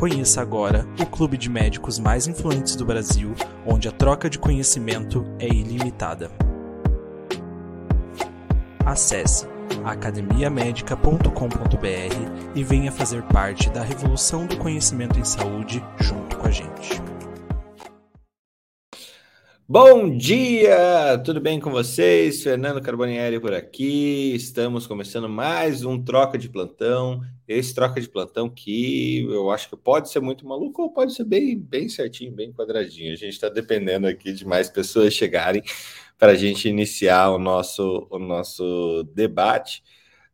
Conheça agora o clube de médicos mais influentes do Brasil, onde a troca de conhecimento é ilimitada. Acesse academiamedica.com.br e venha fazer parte da revolução do conhecimento em saúde junto com a gente. Bom dia, tudo bem com vocês? Fernando Carbonieri por aqui. Estamos começando mais um troca de plantão esse troca de plantão que eu acho que pode ser muito maluco ou pode ser bem, bem certinho, bem quadradinho. A gente está dependendo aqui de mais pessoas chegarem para a gente iniciar o nosso, o nosso debate.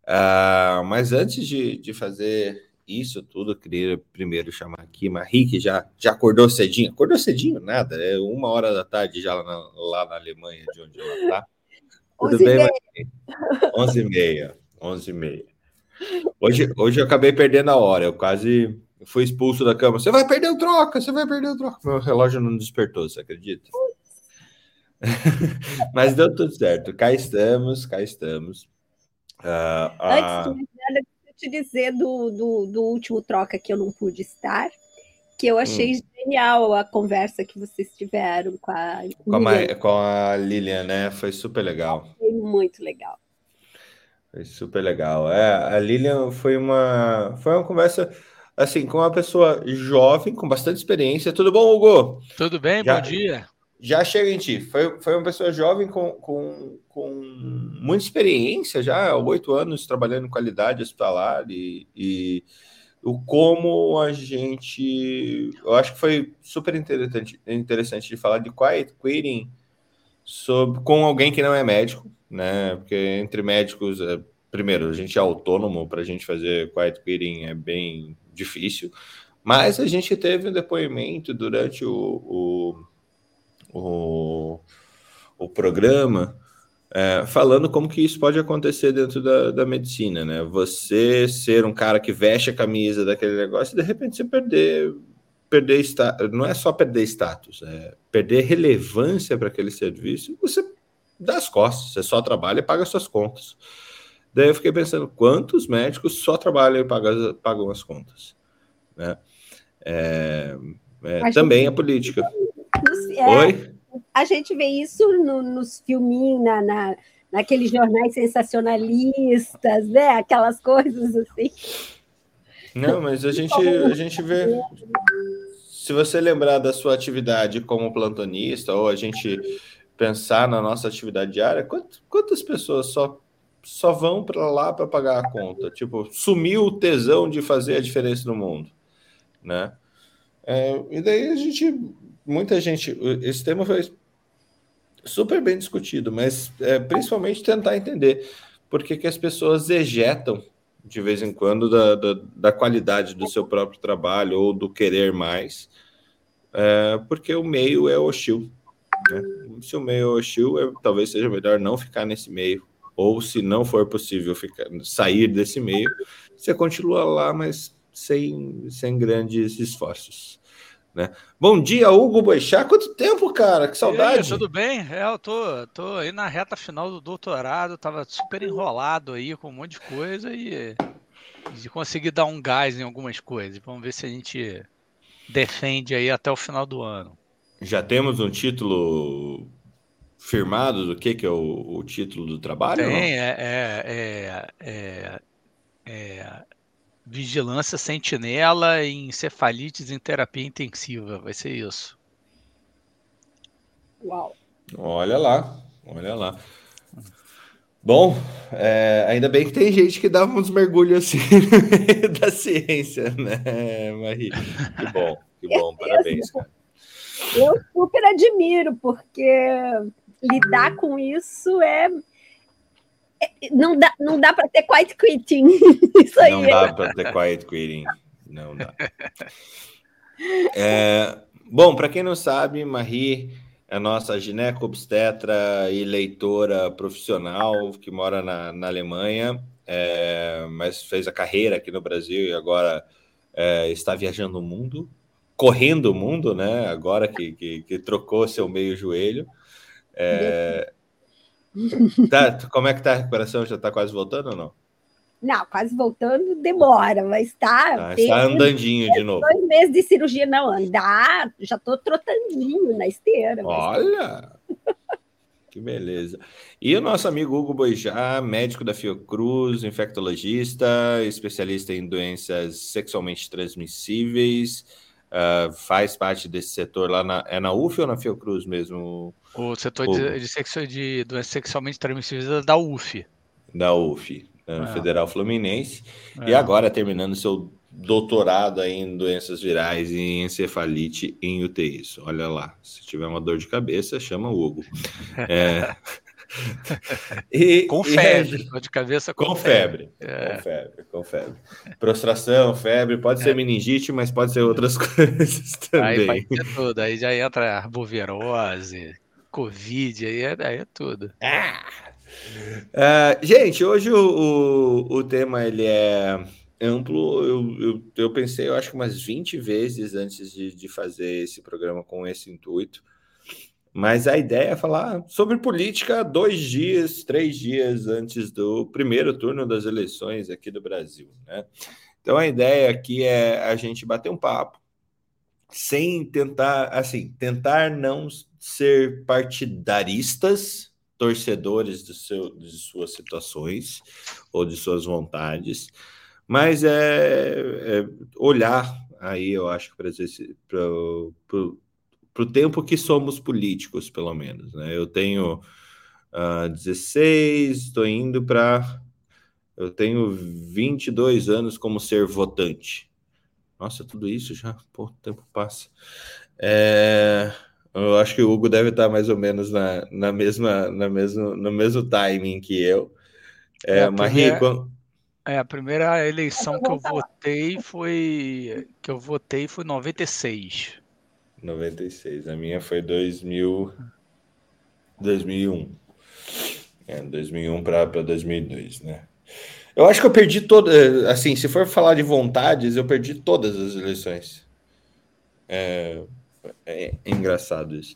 Uh, mas antes de, de fazer isso tudo, eu queria primeiro chamar aqui Marie, que já, já acordou cedinho. Acordou cedinho, nada, é uma hora da tarde já lá na, lá na Alemanha, de onde ela está. Tudo bem, Marie? 11h30. 11h30. Hoje, hoje eu acabei perdendo a hora, eu quase fui expulso da cama. Você vai perder o troca, você vai perder o troca. Meu relógio não despertou, você acredita? Mas deu tudo certo. Cá estamos, cá estamos. Uh, uh... Antes de nada, te dizer do, do, do, último troca que eu não pude estar, que eu achei hum. genial a conversa que vocês tiveram com a com a, com a Lilian, né? Foi super legal. Foi muito legal. Foi super legal. É, a Lilian foi uma foi uma conversa assim com uma pessoa jovem com bastante experiência. Tudo bom, Hugo? Tudo bem, Já... bom dia já chega em ti. Foi, foi uma pessoa jovem com, com, com muita experiência, já oito anos trabalhando em qualidade hospitalar e, e o como a gente. Eu acho que foi super interessante, interessante de falar de quiet quitting sobre, com alguém que não é médico, né? Porque entre médicos, é, primeiro, a gente é autônomo para a gente fazer quiet quitting é bem difícil, mas a gente teve um depoimento durante o, o o, o programa, é, falando como que isso pode acontecer dentro da, da medicina, né? Você ser um cara que veste a camisa daquele negócio e de repente você perder, perder status, não é só perder status, é perder relevância para aquele serviço, você dá as costas, você só trabalha e paga suas contas. Daí eu fiquei pensando, quantos médicos só trabalham e pagam, pagam as contas? Né? É, é, também a política. É, Oi? A gente vê isso no, nos filminhos, na, na, naqueles jornais sensacionalistas, né? Aquelas coisas assim. Não, mas a gente, a gente vê. Se você lembrar da sua atividade como plantonista, ou a gente pensar na nossa atividade diária, quantas pessoas só, só vão para lá para pagar a conta? Tipo, sumiu o tesão de fazer a diferença no mundo, né? É, e daí a gente muita gente. Esse tema foi super bem discutido, mas é, principalmente tentar entender por que, que as pessoas ejetam de vez em quando da, da, da qualidade do seu próprio trabalho ou do querer mais, é, porque o meio é hostil. Né? Se o meio é hostil, é, talvez seja melhor não ficar nesse meio, ou se não for possível ficar, sair desse meio, você continua lá, mas sem, sem grandes esforços. Né? Bom dia, Hugo Boixá. Quanto tempo, cara? Que saudade. Aí, tudo bem? É, eu tô, tô aí na reta final do doutorado, tava super enrolado aí com um monte de coisa e, e consegui dar um gás em algumas coisas. Vamos ver se a gente defende aí até o final do ano. Já temos um título firmado do que, que é o, o título do trabalho? Tem, é, é, é, é Vigilância sentinela em encefalites em terapia intensiva. Vai ser isso. Uau! Olha lá, olha lá. Bom, é, ainda bem que tem gente que dá uns mergulhos assim da ciência, né, Marie? Que bom, que bom, parabéns, cara. Eu super admiro, porque lidar com isso é. é não dá, não dá para ter quiet quitting. Isso aí. Não dá para ter quiet quitting. Não dá. É, bom, para quem não sabe, Marie é nossa gineco-obstetra e leitora profissional que mora na, na Alemanha, é, mas fez a carreira aqui no Brasil e agora é, está viajando o mundo, correndo o mundo, né? Agora que, que, que trocou seu meio joelho. É, tá, como é que tá a recuperação? Já está quase voltando ou não? Não, quase voltando demora, mas tá. Ah, está andandinho de novo. Dois meses de cirurgia, não, andar, já tô trotandinho na esteira. Olha! que beleza. E o nosso amigo Hugo Boijá, médico da Fiocruz, infectologista, especialista em doenças sexualmente transmissíveis, uh, faz parte desse setor lá na. É na UF ou na Fiocruz mesmo? O setor de, de, sexo, de doenças sexualmente transmissíveis é da UF. Da UF. É. Federal Fluminense, é. e agora terminando seu doutorado em doenças virais e encefalite em UTIs. Olha lá, se tiver uma dor de cabeça, chama o Hugo. É... e, com febre, dor de cabeça com, com febre. febre. É. Com febre, com febre. Prostração, febre, pode ser é. meningite, mas pode ser outras coisas também. Aí ser tudo, aí já entra arbovirose, covid, aí é, aí é tudo. Ah! Uh, gente, hoje o, o, o, tema ele é amplo. Eu, eu, eu, pensei, eu acho que umas 20 vezes antes de, de fazer esse programa com esse intuito. Mas a ideia é falar sobre política dois dias, três dias antes do primeiro turno das eleições aqui do Brasil. Né? Então a ideia aqui é a gente bater um papo sem tentar, assim, tentar não ser partidaristas torcedores de, seu, de suas situações ou de suas vontades, mas é, é olhar aí, eu acho que para o tempo que somos políticos, pelo menos. Né? Eu tenho uh, ah, 16, estou indo para. Eu tenho 22 anos como ser votante. Nossa, tudo isso já, pô, o tempo passa. É, eu acho que o Hugo deve estar mais ou menos na, na mesma, na mesmo, no mesmo timing que eu. É, é Marie, quando... é, a primeira eleição que eu votei foi que eu votei foi 96. 96. A minha foi 2000, 2001. É, 2001 para 2002, né? Eu acho que eu perdi todas. Assim, se for falar de vontades, eu perdi todas as eleições. É, é, engraçado isso.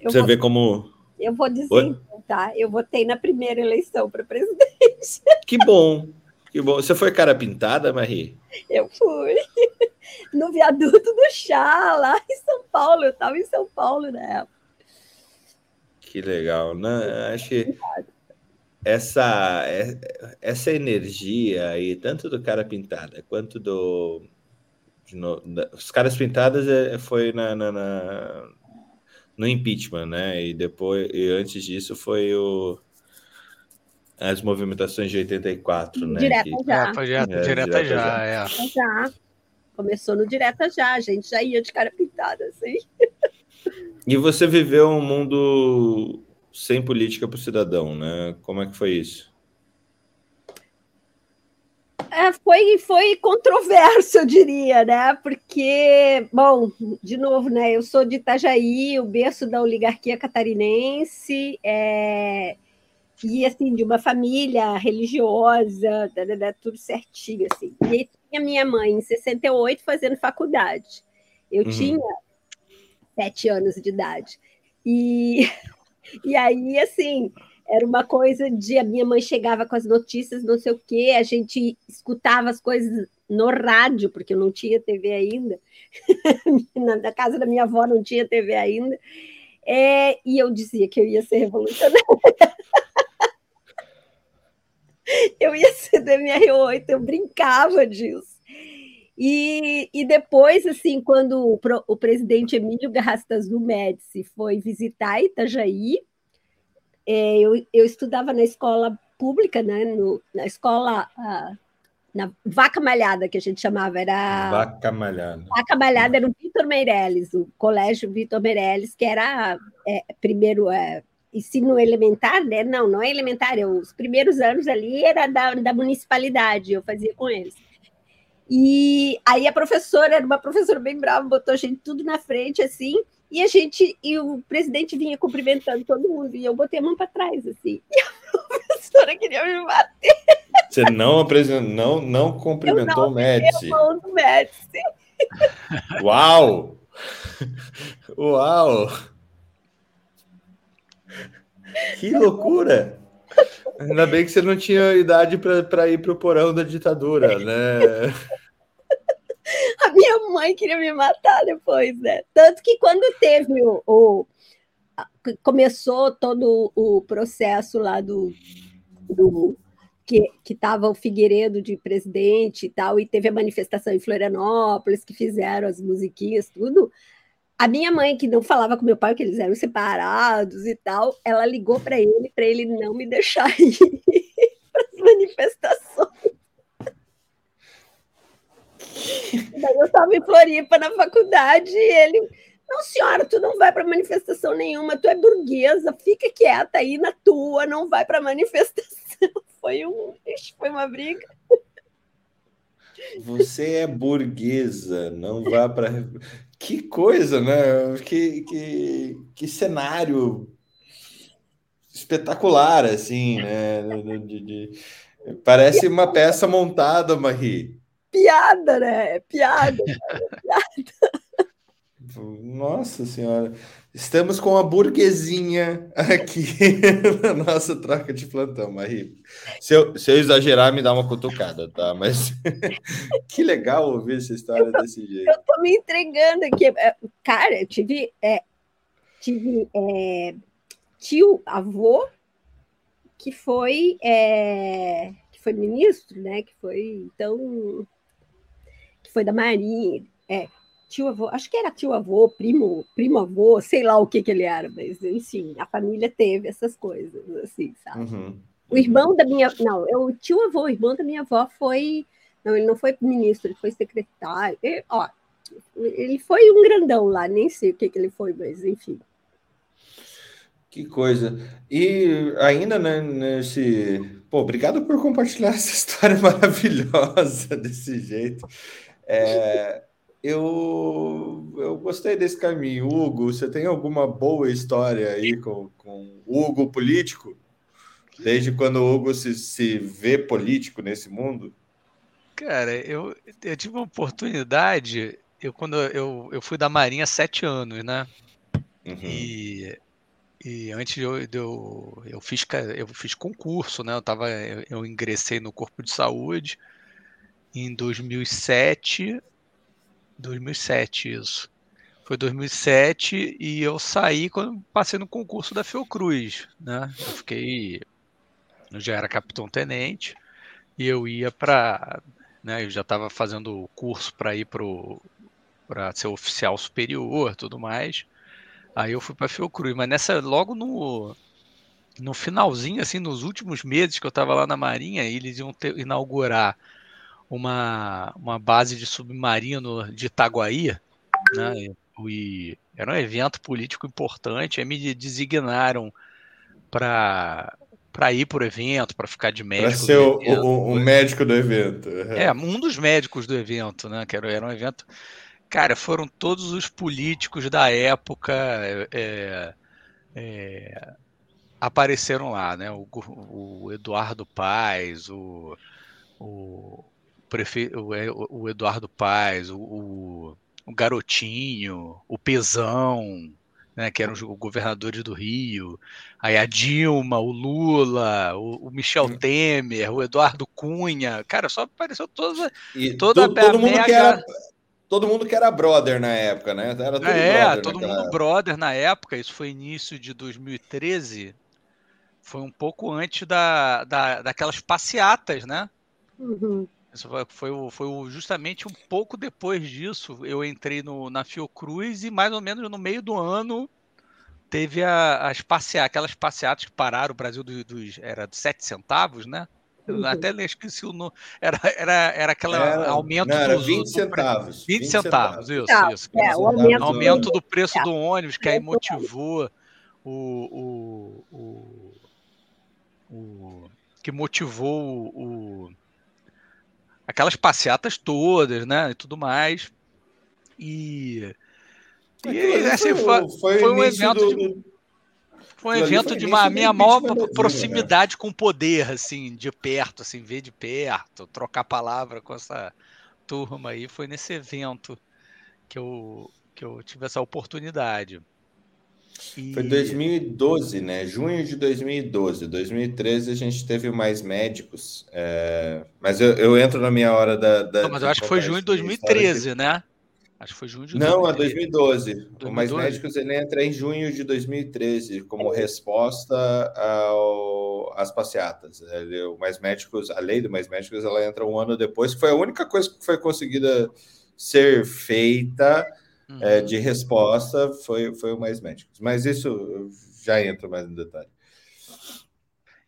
Eu Você vou, vê como. Eu vou dizer, então, tá? Eu votei na primeira eleição para presidente. Que bom, que bom. Você foi cara pintada, Marie? Eu fui. No viaduto do chá, lá em São Paulo. Eu estava em São Paulo na época. Que legal, né? Acho que essa, essa energia aí, tanto do cara pintada quanto do no, os caras pintadas é, foi na, na, na, no impeachment, né? E depois, e antes disso foi o as movimentações de 84, né? Direta que, já. É, foi direta, é, direta, direta já, já, é. Já. Começou no direta já, a gente já ia de cara pintada, assim. E você viveu um mundo sem política para o cidadão, né? Como é que foi isso? É, foi, foi controverso, eu diria, né? Porque, bom, de novo, né? Eu sou de Itajaí, o berço da oligarquia catarinense, é, e assim, de uma família religiosa, da, da, tudo certinho, assim. E tinha minha mãe em 68 fazendo faculdade. Eu uhum. tinha sete anos de idade. E, e aí, assim, era uma coisa de a minha mãe chegava com as notícias, não sei o quê, a gente escutava as coisas no rádio, porque eu não tinha TV ainda, na casa da minha avó não tinha TV ainda, é, e eu dizia que eu ia ser revolucionária. eu ia ser da minha 8 eu brincava disso. E, E, depois, assim, quando o, o presidente Emílio Garrastazu Médici foi visitar Itajaí, é, eu, eu estudava na escola pública, né, no, na escola na Vaca Malhada, que a gente chamava, era... Vaca Malhada. Vaca Malhada era o Vitor Meirelles, o colégio Vitor Meirelles, que era é, primeiro é, ensino elementar, né? Não, não é elementar, é os primeiros anos ali era da, da municipalidade, eu fazia com eles. E aí a professora era uma professora bem brava, botou a gente tudo na frente assim, e a gente e o presidente vinha cumprimentando todo mundo e eu botei a mão para trás assim. E a professora queria me bater. Você não apresentou, não, não cumprimentou não o Médici. mão do Médici. Uau! Uau! Que loucura! Ainda bem que você não tinha idade para ir para o porão da ditadura, né? A minha mãe queria me matar depois, né? Tanto que quando teve o, o começou todo o processo lá do, do que estava o Figueiredo de presidente e tal, e teve a manifestação em Florianópolis, que fizeram as musiquinhas, tudo. A minha mãe, que não falava com meu pai, que eles eram separados e tal, ela ligou para ele, para ele não me deixar ir para as manifestações. Daí eu estava em Floripa na faculdade e ele, não senhora, tu não vai para manifestação nenhuma, tu é burguesa, fica quieta aí na tua, não vai para manifestação. Foi um, foi uma briga. Você é burguesa, não vá para que coisa, né? Que, que, que cenário espetacular, assim, né? De, de... Parece uma peça montada, Marie. Piada, né? Piada. piada. Nossa Senhora. Estamos com a burguesinha aqui na nossa troca de plantão, Marie. Se eu, se eu exagerar, me dá uma cutucada, tá? Mas que legal ouvir essa história tô, desse jeito. Eu tô me entregando aqui. É, cara, eu tive, é, tive é, tio, avô, que foi, é, que foi ministro, né? Que foi, então, que foi da Marinha. É, tio avô, acho que era tio avô, primo, primo avô, sei lá o que que ele era, mas enfim, a família teve essas coisas, assim, sabe? Uhum. O irmão da minha, não, o tio avô, o irmão da minha avó foi, não, ele não foi ministro, ele foi secretário, ele, ó, ele foi um grandão lá, nem sei o que que ele foi, mas enfim. Que coisa. E ainda né, nesse. Pô, obrigado por compartilhar essa história maravilhosa desse jeito. É, eu, eu gostei desse caminho. Hugo, você tem alguma boa história aí com, com Hugo político? Desde quando o Hugo se, se vê político nesse mundo? Cara, eu, eu tive uma oportunidade. Eu, quando eu, eu fui da Marinha há sete anos, né? Uhum. E, e antes eu, eu, eu, fiz, eu fiz concurso, né? Eu, tava, eu, eu ingressei no Corpo de Saúde em 2007 2007, isso. Foi 2007 e eu saí quando passei no concurso da Fiocruz, né? Eu fiquei, eu já era capitão-tenente e eu ia para, né? Eu já estava fazendo o curso para ir para ser oficial superior, tudo mais. Aí eu fui para Fiocruz, mas nessa logo no no finalzinho, assim, nos últimos meses que eu estava lá na Marinha, eles iam ter, inaugurar uma, uma base de submarino de Itaguaí, né? E era um evento político importante, aí me designaram para para ir para o evento, para ficar de médico. Para ser o, o, o, médico do evento. É, um dos médicos do evento, né? Que era, era um evento. Cara, foram todos os políticos da época é, é, apareceram lá, né? O, o Eduardo Paes, o, o prefeito, o, Eduardo Paes, o, o, Garotinho, o Pezão, né, que eram os governadores do Rio, aí a Dilma, o Lula, o, o Michel. Temer, o Eduardo Cunha, cara, só apareceu toda, e toda todo, a todo mundo que era todo mundo que era brother na época, né? Era todo é, brother todo mundo época. brother na época. Isso foi início de 2013. Foi um pouco antes da, da, daquelas passeatas, né? Uhum Isso foi, foi, justamente um pouco depois disso. Eu entrei no, na Fiocruz e mais ou menos no meio do ano teve a, as passeatas, aquelas passeatas que pararam o Brasil dos, dos era de 7 centavos, né? Eu uhum. até esqueci o nome. Era, era, era aquele aumento não, era 20 do, centavos. 20, 20 centavos, centavos, isso, isso. É, o aumento, aumento do preço do ônibus, que aí motivou o, o, o, o que motivou o, aquelas passeatas todas, né, e tudo mais. E, e assim, foi, foi, foi um evento do, de, foi um evento de uma minha maior proximidade com o poder, assim, de perto, assim, ver de perto, trocar palavra com essa turma aí, foi nesse evento que eu, que eu tive essa oportunidade. E... Foi 2012, né? Junho de 2012. 2013 a gente teve mais médicos. É... Mas eu, eu, entro na minha hora da. da Não, mas eu acho que foi junho de 2013, né? Acho que foi junho de Não, 2013. é 2012. 2012. O Mais Médicos ele entra em junho de 2013 como resposta ao, às passeatas. Ele, o Mais Médicos, a lei do Mais Médicos, ela entra um ano depois, que foi a única coisa que foi conseguida ser feita uhum. é, de resposta foi, foi o Mais Médicos. Mas isso já entra mais no detalhe.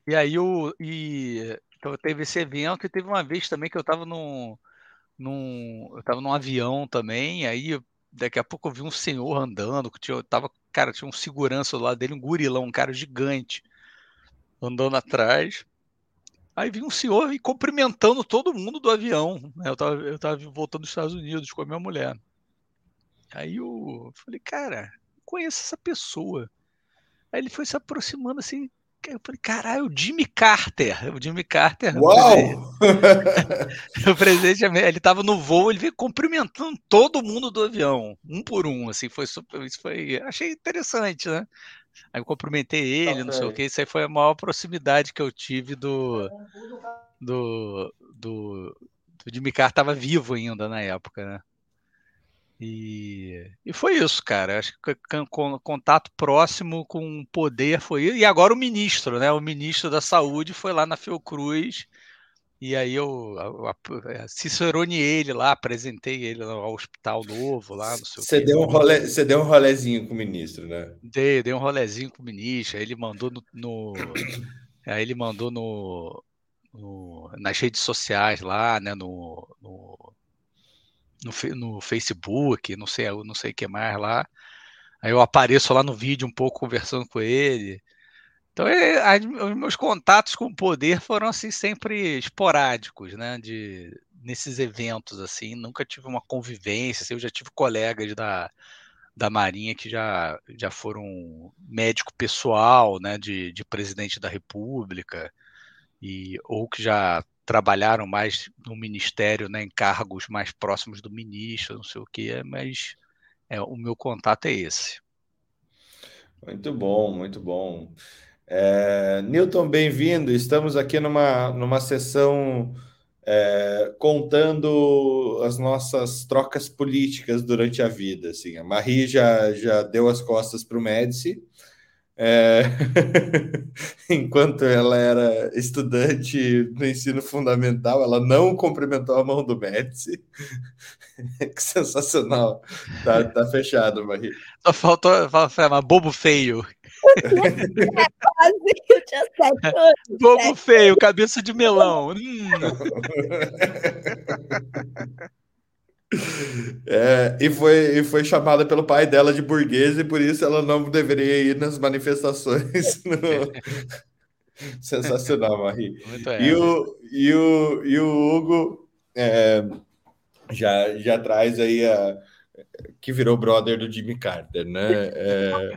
E aí o e então, teve esse evento e teve uma vez também que eu estava num, num eu estava num avião também, aí daqui a pouco eu vi um senhor andando, que tinha, tava, cara, tinha um segurança do lado dele, um gurilão, um cara gigante, andando atrás. Aí vi um senhor e cumprimentando todo mundo do avião. Né? Eu estava eu tava voltando dos Estados Unidos com a minha mulher. Aí eu falei, cara, conheço essa pessoa. Aí ele foi se aproximando assim. Eu falei, caralho, o Jimmy Carter. O Jimmy Carter. Uau! O presidente, ele estava no voo, ele veio cumprimentando todo mundo do avião, um por um, assim, foi super, isso foi, achei interessante, né? Aí eu cumprimentei ele, não sei o que, isso aí foi a maior proximidade que eu tive do do, do, do Jimmy Carter, estava vivo ainda na época, né? E, e foi isso, cara. Acho que contato próximo com o poder foi. E agora o ministro, né? O ministro da Saúde foi lá na Fiocruz. E aí eu, eu, é, ciceroneei ele lá, apresentei ele ao hospital novo lá, não sei você Deu um rolê, você deu um rolezinho com o ministro, né? Dei, dei um rolezinho com o ministro. Aí ele mandou no. no aí ele mandou no, no, nas redes sociais lá, né? no, no no, no Facebook, não sei, não sei o que mais lá. Aí eu apareço lá no vídeo um pouco conversando com ele. Então, é, os meus contatos com o poder foram assim sempre esporádicos, né? De nesses eventos assim, nunca tive uma convivência. Assim, eu já tive colegas da, da Marinha que já, já foram médico pessoal, né? De, de presidente da República e ou que já trabalharam mais no ministério, né, em cargos mais próximos do ministro, não sei o que, mas é, o meu contato é esse. Muito bom, muito bom. É, Newton, bem-vindo. Estamos aqui numa, numa sessão é, contando as nossas trocas políticas durante a vida. Assim. A Marie já, já deu as costas para o Médici, é... Enquanto ela era estudante no ensino fundamental, ela não cumprimentou a mão do Médici. que sensacional. Tá, tá fechado, Maria. Só faltou falar, bobo feio. É quase que eu tinha sete anos. Bobo feio, cabeça de melão. Hum. É, e, foi, e foi chamada pelo pai dela de burguesa e por isso ela não deveria ir nas manifestações. No... Sensacional, Marie. E o, e, o, e o Hugo é, já, já traz aí a. que virou brother do Jimmy Carter, né? É...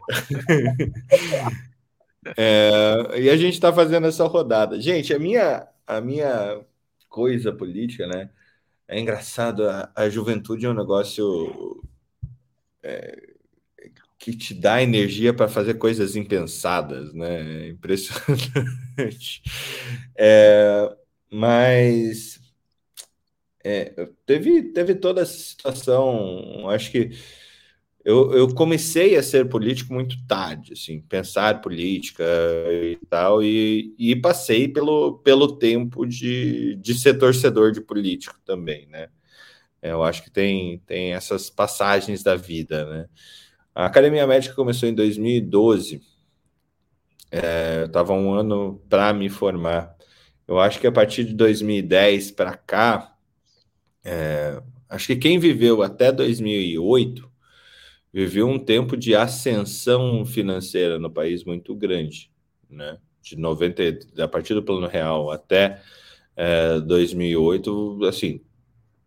é, e a gente está fazendo essa rodada. Gente, a minha, a minha coisa política, né? É engraçado, a, a juventude é um negócio é, que te dá energia para fazer coisas impensadas, né? É impressionante. É, mas é, teve, teve toda essa situação, acho que eu, eu comecei a ser político muito tarde, assim, pensar política e tal, e, e passei pelo, pelo tempo de, de ser torcedor de político também, né? Eu acho que tem, tem essas passagens da vida, né? A Academia Médica começou em 2012, é, eu estava um ano para me formar. Eu acho que a partir de 2010 para cá, é, acho que quem viveu até 2008 viveu um tempo de ascensão financeira no país muito grande, né? De 90, a partir do Plano Real até é, 2008, assim,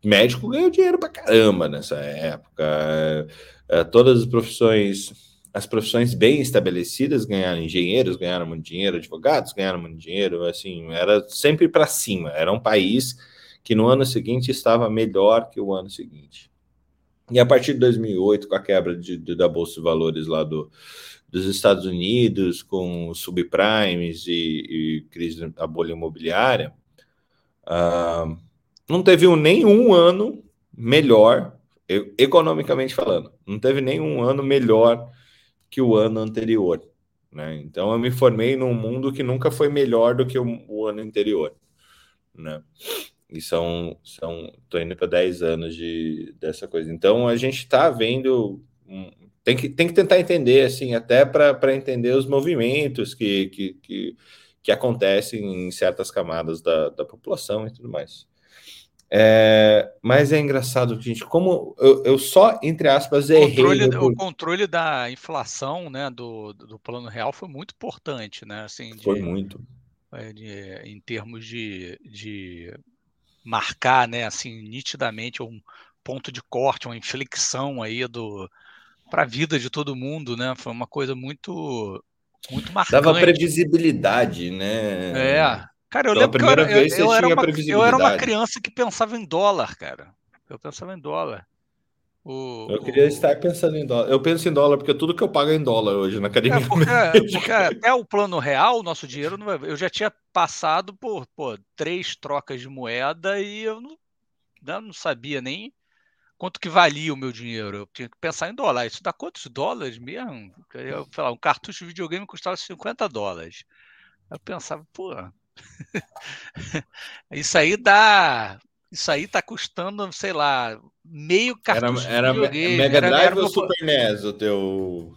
médico ganhou dinheiro para caramba nessa época. É, é, todas as profissões, as profissões bem estabelecidas ganharam engenheiros, ganharam muito dinheiro, advogados ganharam muito dinheiro, assim, era sempre para cima. Era um país que no ano seguinte estava melhor que o ano seguinte. E a partir de 2008, com a quebra de, de, da Bolsa de Valores lá do, dos Estados Unidos, com subprimes e, e crise da bolha imobiliária, uh, não teve um, nenhum ano melhor, economicamente falando, não teve nenhum ano melhor que o ano anterior. Né? Então eu me formei num mundo que nunca foi melhor do que o, o ano anterior. Né? E são, são tô indo para 10 anos de, dessa coisa. Então a gente está vendo. tem, que, tem que tentar entender, assim, até para entender os movimentos que, que, que, que, acontecem em certas camadas da, da população e tudo mais. É, mas é engraçado, gente, como eu, eu só, entre aspas, errei. O controle, o controle da inflação né, do, do plano real foi muito importante, né? Assim, de, foi muito. É, de, em termos de, de marcar, né, assim, nitidamente um ponto de corte, uma inflexão aí do para a vida de todo mundo, né? Foi uma coisa muito muito marcante. Dava previsibilidade, né? É. Cara, eu Pela lembro que eu eu, eu, era uma, eu era uma criança que pensava em dólar, cara. Eu pensava em dólar. O, eu queria o... estar pensando em dólar. Eu penso em dólar porque tudo que eu pago é em dólar hoje na academia. É porque, porque, até o plano real, nosso dinheiro, não, eu já tinha passado por pô, três trocas de moeda e eu não, né, não sabia nem quanto que valia o meu dinheiro. Eu tinha que pensar em dólar. Isso dá quantos dólares mesmo? Eu, lá, um cartucho de videogame custava 50 dólares. Eu pensava, pô, isso aí dá isso aí tá custando, sei lá, meio cartucho era, era Mega Drive era, ou Super NES o teu?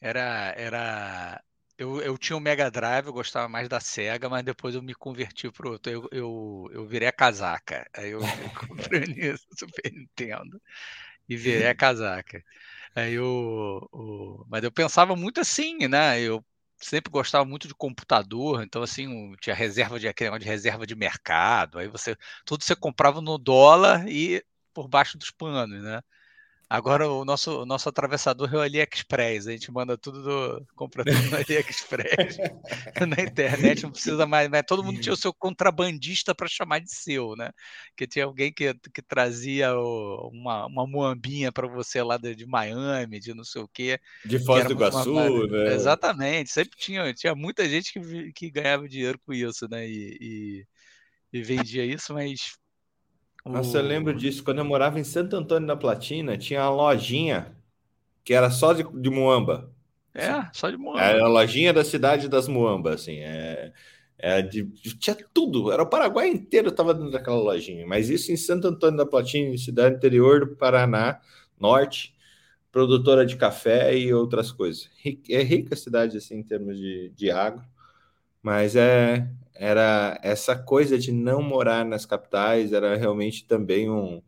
Era, era... Eu, eu tinha o Mega Drive, eu gostava mais da Sega, mas depois eu me converti pro outro. Eu, eu, eu virei a casaca. Aí eu comprei nisso, Super Nintendo, e virei a casaca. Aí eu, eu, mas eu pensava muito assim, né? Eu sempre gostava muito de computador, então assim, tinha reserva de aquele de reserva de mercado, aí você tudo você comprava no dólar e por baixo dos panos, né? Agora o nosso, o nosso atravessador é o AliExpress. A gente manda tudo do. compra tudo no AliExpress. na internet não precisa mais. Mas todo mundo tinha o seu contrabandista para chamar de seu, né? Que tinha alguém que, que trazia o, uma, uma moambinha para você lá de, de, Miami, de não sei o quê. De Foz do Iguaçu, uma... né? Exatamente. Sempre tinha, tinha muita gente que, que ganhava dinheiro com isso, né? E, e, e vendia isso, mas nossa, eu lembro disso. Quando eu morava em Santo Antônio da Platina, tinha uma lojinha que era só de, de Muamba. É, assim, só de Muamba. Era a lojinha da cidade das Muambas, assim. É, é de, tinha tudo. Era o Paraguai inteiro estava dentro daquela lojinha. Mas isso em Santo Antônio da Platina, cidade interior do Paraná, norte, produtora de café e outras coisas. É rica a cidade, assim, em termos de, de agro. Mas é, era essa coisa de não morar nas capitais, era realmente também um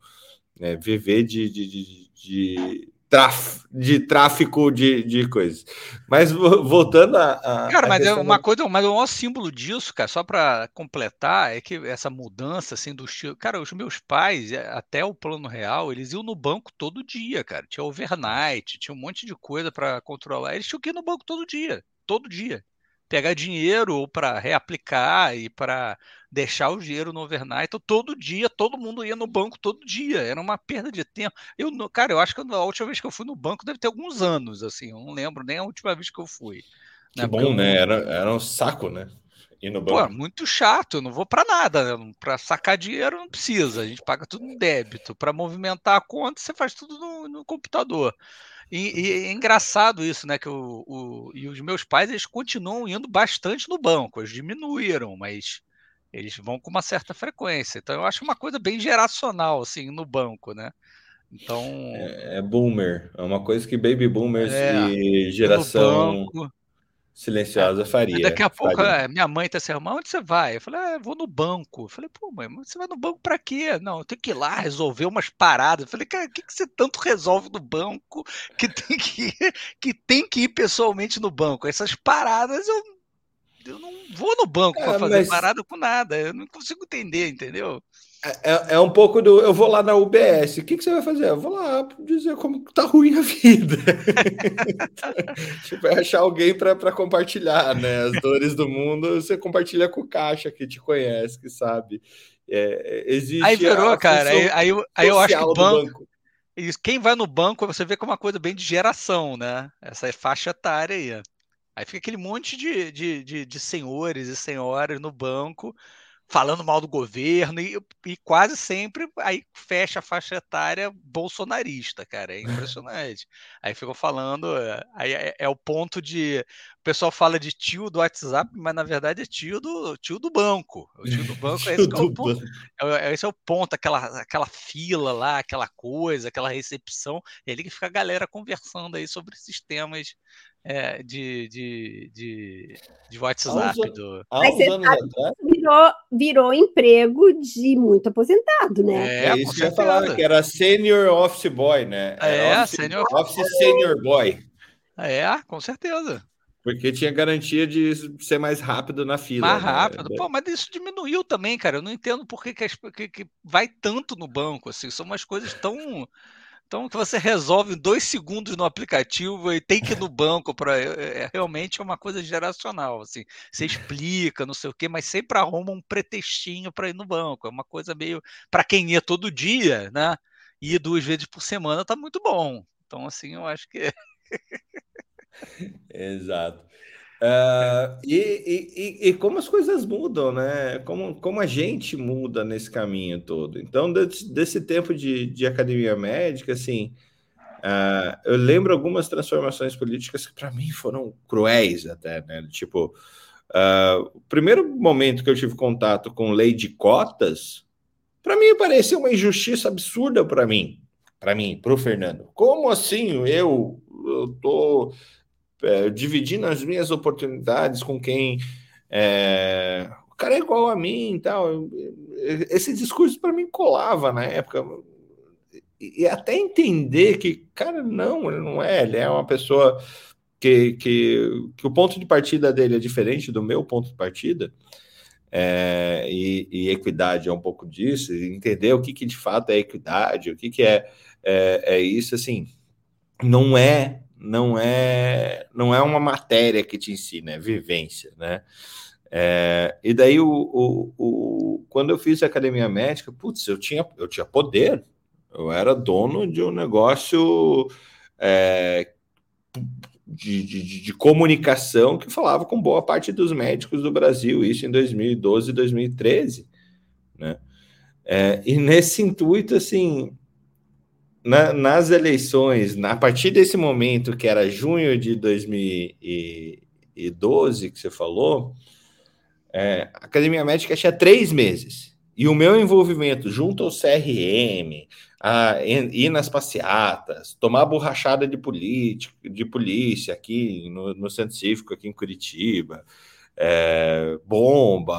é, viver de, de, de, de, traf, de tráfico de, de coisas. Mas voltando a. a cara, a mas é uma coisa, mas o maior símbolo disso, cara, só para completar, é que essa mudança assim do estilo. Cara, os meus pais, é, até o plano real, eles iam no banco todo dia, cara. Tinha overnight, tinha um monte de coisa para controlar. Eles tinham que ir no banco todo dia. Todo dia pegar dinheiro ou para reaplicar e para deixar o dinheiro no overnight. Então, todo dia, todo mundo ia no banco todo dia. Era uma perda de tempo. Eu, cara, eu acho que a última vez que eu fui no banco deve ter alguns anos, assim. Eu não lembro nem a última vez que eu fui. Que né? bom, né? Era, era um saco, né? Ir no Pô, banco. muito chato, eu não vou pra nada, né? Pra sacar dinheiro não precisa, a gente paga tudo no débito. Pra movimentar a conta, você faz tudo no, no computador. E, e é engraçado isso, né? Que o, o- e os meus pais eles continuam indo bastante no banco, eles diminuíram, mas eles vão com uma certa frequência. Então eu acho uma coisa bem geracional, assim, no banco, né? Então, É boomer. É uma coisa que baby boomers É, e geração banco. Silenciosa Aí faria. daqui a pouco, faria. é, minha mãe tá assim, irmã, onde você vai? Eu falei, ah, vou no banco. Eu falei, pô, mãe, você vai no banco pra quê? Não, eu tenho que ir lá resolver umas paradas. Eu falei, cara, o que, que você tanto resolve no banco que tem que ir, que tem que ir pessoalmente no banco? Essas paradas eu, eu não vou no banco pra É, fazer mas- parada com nada. Eu não consigo entender, entendeu? É, é um pouco do. Eu vou lá na UBS. O que, que você vai fazer? Eu vou lá dizer como tá ruim a vida. tipo, é achar alguém para compartilhar, né? As dores do mundo, você compartilha com o caixa que te conhece, que sabe. É, existe Aí virou, cara. Aí, aí, eu- aí eu acho que o banco. Isso, quem vai no banco, você vê como uma coisa bem de geração, né? Essa faixa etária aí. Aí fica aquele monte de, de, de, de senhores e senhoras no banco falando mal do governo e, e quase sempre aí fecha a faixa etária bolsonarista, cara. É impressionante. aí ficam falando, é, aí é, é o ponto de. O pessoal fala de tio do WhatsApp, mas na verdade é tio do, tio do banco. O tio do banco é esse que é o ponto. banco. É- Esse é o ponto, aquela, aquela fila lá, aquela coisa, aquela recepção. É ali que fica a galera conversando aí sobre sistemas é, de, de, de, de WhatsApp. Há uns Do... Há uns anos atrás, Virou, virou emprego de muito aposentado, né? É, é, com isso que eu falar, que era Senior Office Boy, né? Era É, office, senior- office Senior Boy. É, com certeza. Porque tinha garantia de ser mais rápido na fila. Mais né? rápido. Pô, mas isso diminuiu também, cara. Eu não entendo por que, que- que vai tanto no banco. Assim. São umas coisas tão. Então, que você resolve em dois segundos no aplicativo e tem que ir no banco para é, realmente é uma coisa geracional, assim. Você explica, não sei o quê, mas sempre arruma um pretextinho para ir no banco. É uma coisa meio para quem ia todo dia, né? Ir duas vezes por semana tá muito bom. Então, assim, eu acho que Exato. Ah, e, e- e- como as coisas mudam, né? Como, como a gente muda nesse caminho todo. Então, desse, desse tempo de, de academia médica, assim, ah, eu lembro algumas transformações políticas que para mim foram cruéis até, né? Tipo, ah, o primeiro momento que eu tive contato com lei de cotas, para mim parecia uma injustiça absurda para mim, para mim, para o Fernando. Como assim eu, eu tô é, dividindo as minhas oportunidades com quem é, o cara é igual a mim e tal. Esse discurso para mim colava na época. E, até entender que, cara, não, ele não é, ele é uma pessoa que, que, que o ponto de partida dele é diferente do meu ponto de partida. É, e, e equidade é um pouco disso, entender o que, que de fato é equidade, o que, que é, é, é isso, assim, não é não é não é uma matéria que te ensina, é vivência, né? É, e daí o, o, o, quando eu fiz academia médica, putz, eu tinha eu tinha poder, eu era dono de um negócio é, de, de, de comunicação que falava com boa parte dos médicos do Brasil, isso em 2012 e 2013, né? É, e nesse intuito, assim, na, nas eleições, na, a partir desse momento, que era junho de 2012, que você falou, é, a Academia Médica tinha três meses. E o meu envolvimento junto ao CRM, a, ir nas passeatas, tomar borrachada de, política, de polícia aqui no, no Centro Cívico, aqui em Curitiba, é, bomba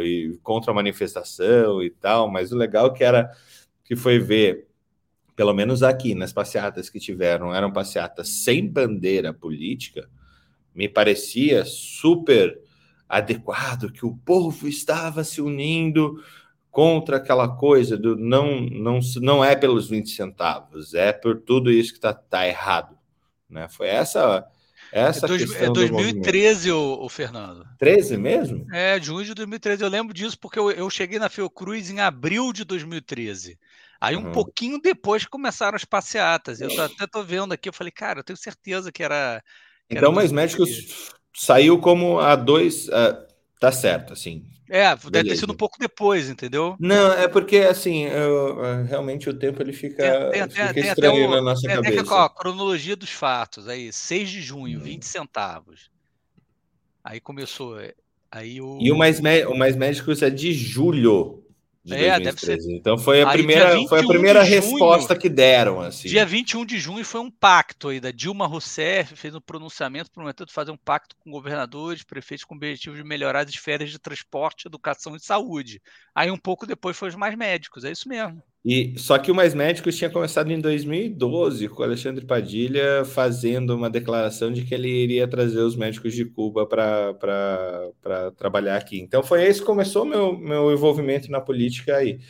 e contra manifestação e tal, mas o legal que era que foi ver pelo menos aqui nas passeatas que tiveram, eram passeatas sem bandeira política, me parecia super adequado que o povo estava se unindo contra aquela coisa do não não não é pelos 20 centavos, é por tudo isso que está tá errado, né? Foi essa essa é, dois, questão é 2013 o, o, Fernando. 13 mesmo? É, junho de 2013. Eu lembro disso porque eu, eu cheguei na Fiocruz em abril de 2013. Aí um uhum. pouquinho depois começaram as passeatas. Eu até tô vendo aqui, eu falei, cara, eu tenho certeza que era. Que então, era mas médicos saiu como a dois. A, tá certo, assim. É, deve Beleza. ter sido um pouco depois, entendeu? Não, é porque, assim, eu, realmente o tempo ele fica, tem, tem, fica tem, estranho na nossa tem, cabeça. Tem, ó, cronologia dos fatos, aí, 6 de junho, hum. 20 centavos. Aí começou, aí o... E o Mais, o mais Médicos é de julho de é, 2013. Deve ser... Então foi a aí, primeira, foi a primeira resposta junho, que deram. Assim. Dia 21 de junho foi um pacto aí da Dilma Rousseff, fez um pronunciamento prometendo fazer um pacto com governadores, prefeitos com o objetivo de melhorar as esferas de transporte, educação e saúde. Aí um pouco depois foi os mais médicos, é isso mesmo. E só que o Mais Médicos tinha começado em 2012 com o Alexandre Padilha fazendo uma declaração de que ele iria trazer os médicos de Cuba para trabalhar aqui. Então foi aí que começou meu meu envolvimento na política aí.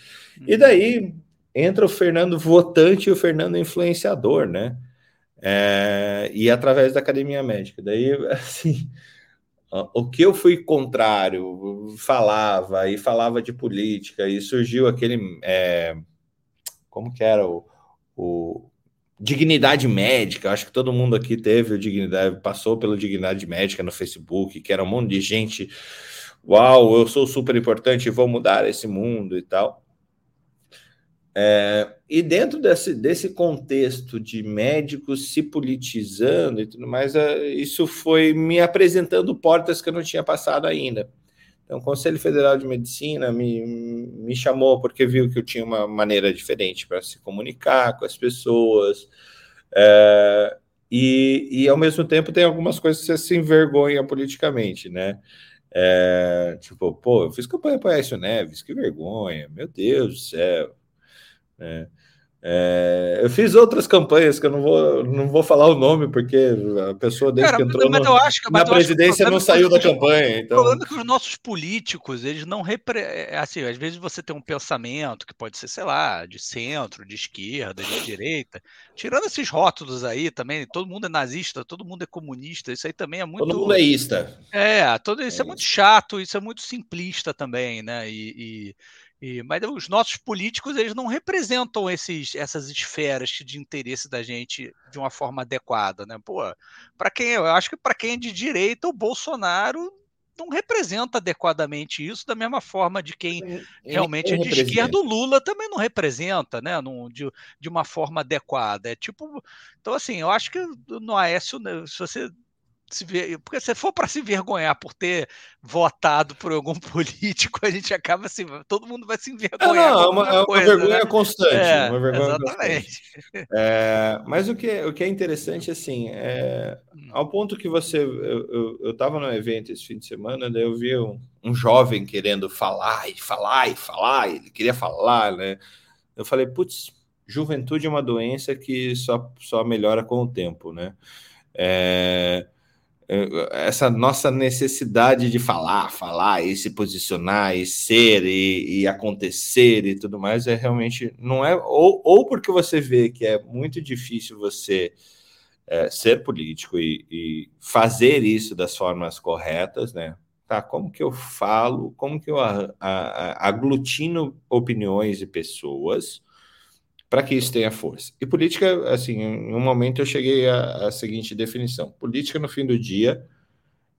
E daí entra o Fernando votante e o Fernando influenciador, né? É, e através da academia médica. Daí, assim, o que eu fui contrário, falava e falava de política, e surgiu aquele. É, como que era o, o dignidade médica, acho que todo mundo aqui teve o dignidade, passou pela dignidade médica no Facebook, que era um monte de gente, uau, eu sou super importante, vou mudar esse mundo e tal. É, e dentro desse, desse contexto de médicos se politizando e tudo mais, é, isso foi me apresentando portas que eu não tinha passado ainda. Então, o Conselho Federal de Medicina me, me chamou porque viu que eu tinha uma maneira diferente para se comunicar com as pessoas. É, e, e, ao mesmo tempo, tem algumas coisas que você se envergonha politicamente, né? É, tipo, pô, eu fiz campanha para Aécio Neves, que vergonha, meu Deus do céu. É. É, eu fiz outras campanhas que eu não vou, não vou falar o nome, porque a pessoa desde Cara, que entrou no, que, na presidência não saiu da campanha. Então... O problema é que os nossos políticos, eles não repre... É, assim, às vezes você tem um pensamento que pode ser, sei lá, de centro, de esquerda, de direita. Tirando esses rótulos aí também, todo mundo é nazista, todo mundo é comunista, isso aí também é muito. Todo mundo é ista. É, todo isso é, é muito chato, isso é muito simplista também, né? e... e e, mas os nossos políticos eles não representam esses, essas esferas de interesse da gente de uma forma adequada, né? Pô, para quem eu acho que para quem é de direita o Bolsonaro não representa adequadamente isso da mesma forma de quem ele, realmente ele é de esquerda, o Lula também não representa, né? Num, de, de uma forma adequada. É tipo, então assim, eu acho que no Aécio, né, se você se ver, porque se for para se vergonhar por ter votado por algum político, a gente acaba se todo mundo vai se envergonhar. É, não, é uma, é uma vergonha né? constante, é, uma vergonha exatamente. Constante. É, mas o que, é, o que é interessante assim, é, hum. ao ponto que você, eu estava no evento esse fim de semana, daí eu vi um, um jovem querendo falar e falar e falar, ele queria falar, né? Eu falei, putz, juventude é uma doença que só, só melhora com o tempo, né? É, essa nossa necessidade de falar, falar e se posicionar e ser e, e, acontecer e tudo mais é realmente não é ou, ou porque você vê que é muito difícil você é, ser político e, e, fazer isso das formas corretas, né? Tá? Como que eu falo? Como que eu a, a, aglutino opiniões de pessoas? Para que isso tenha força. E política, assim, em um momento eu cheguei à, à seguinte definição: política, no fim do dia,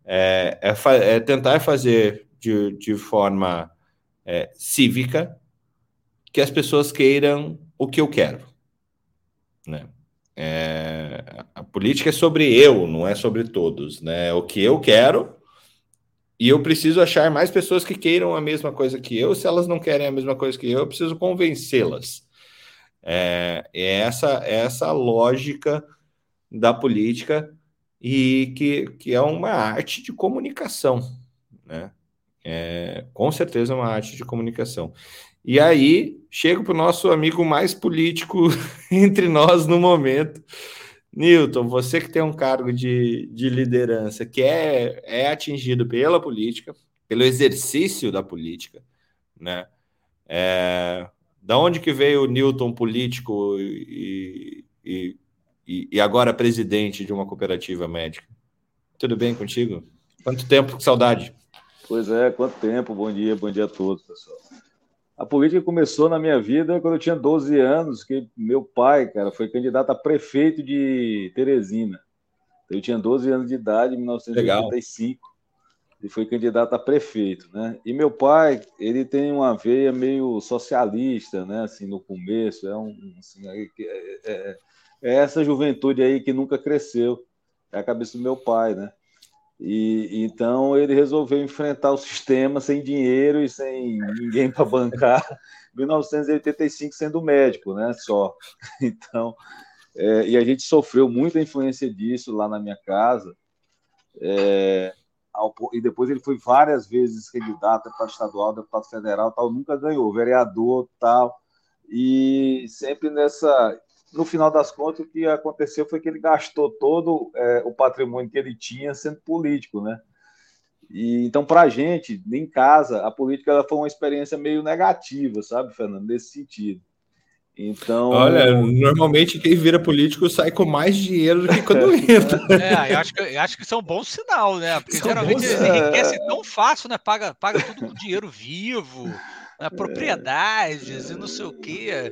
é, é, é tentar fazer de, de forma é, cívica que as pessoas queiram o que eu quero. Né? É, a política é sobre eu, não é sobre todos. Né? O que eu quero. E eu preciso achar mais pessoas que queiram a mesma coisa que eu. Se elas não querem a mesma coisa que eu, eu preciso convencê-las. É, é essa, é essa lógica da política e que, que é uma arte de comunicação, né? É, com certeza é uma arte de comunicação. E aí, chego para o nosso amigo mais político entre nós no momento. Newton, você que tem um cargo de, de liderança, que é, é atingido pela política, pelo exercício da política, né? É, da onde que veio o Newton político e, e, e, agora presidente de uma cooperativa médica? Tudo bem contigo? Quanto tempo, que saudade. Pois é, quanto tempo. Bom dia, bom dia a todos, pessoal. A política começou na minha vida quando eu tinha 12 anos, que meu pai, cara, foi candidato a prefeito de Teresina. Eu tinha 12 anos de idade, em 1985. Legal. E foi candidato a prefeito, né? E meu pai, ele tem uma veia meio socialista, né? Assim, no começo, é um, assim, é, é, é essa juventude aí que nunca cresceu, é a cabeça do meu pai, né? E então ele resolveu enfrentar o sistema sem dinheiro e sem ninguém para bancar. 1985 sendo médico, né? Só. Então, é, e a gente sofreu muita influência disso lá na minha casa. É, ao, e depois ele foi várias vezes candidato deputado estadual, deputado federal, tal, nunca ganhou, vereador, tal. E sempre nessa no final das contas, o que aconteceu foi que ele gastou todo é, o patrimônio que ele tinha sendo político, né? E, então, para a gente, em casa, a política ela foi uma experiência meio negativa, sabe, Fernando, nesse sentido. Então. Olha, normalmente quem vira político sai com mais dinheiro do que quando entra. É, eu acho que, eu acho que isso é um bom sinal, né? Porque São geralmente bons... enriquece tão fácil, né? Paga, paga tudo com dinheiro vivo, né? propriedades é. e não sei o quê.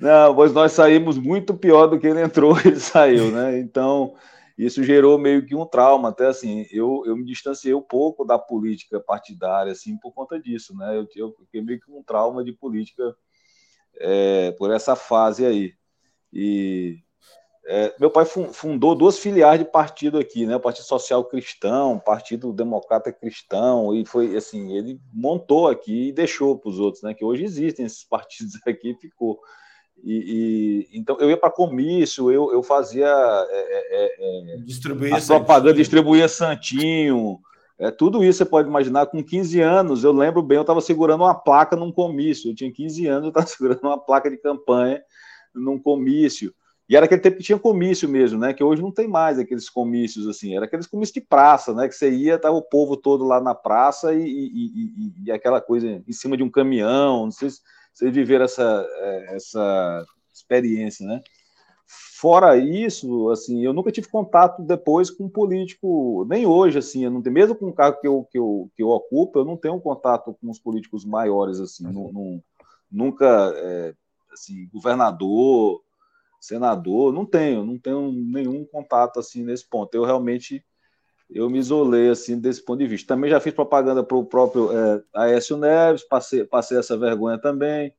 Não, pois nós saímos muito pior do que ele entrou, ele saiu, né? Então, isso gerou meio que um trauma, até assim, eu, eu me distanciei um pouco da política partidária, assim, por conta disso, né? Eu, eu fiquei meio que um trauma de política é, por essa fase aí. E é, meu pai fundou duas filiais de partido aqui, né? O Partido Social Cristão, Partido Democrata Cristão, e foi assim, ele montou aqui e deixou para os outros, né? Que hoje existem esses partidos aqui e ficou. E, e, então eu ia para comício, eu, eu fazia é, é, é a propaganda, distribuía santinho, é, tudo isso você pode imaginar. Com 15 anos, eu lembro bem, eu estava segurando uma placa num comício. Eu tinha 15 anos, eu estava segurando uma placa de campanha num comício. E era aquele tempo que tinha comício mesmo, né? Que hoje não tem mais aqueles comícios assim. Era aqueles comícios de praça, né? Que você ia, tava o povo todo lá na praça e, e, e, e aquela coisa em cima de um caminhão. Não sei se vocês viveram essa, é, essa experiência, né? Fora isso, assim, eu nunca tive contato depois com um político, nem hoje, assim, eu não tenho, mesmo com o cargo que eu, que, eu, que eu ocupo, eu não tenho contato com os políticos maiores, assim, nunca, é, assim, governador, senador, não tenho, não tenho nenhum contato assim nesse ponto. Eu realmente eu me isolei assim desse ponto de vista. Também já fiz propaganda para o próprio é, Aécio Neves, passei, passei essa vergonha também.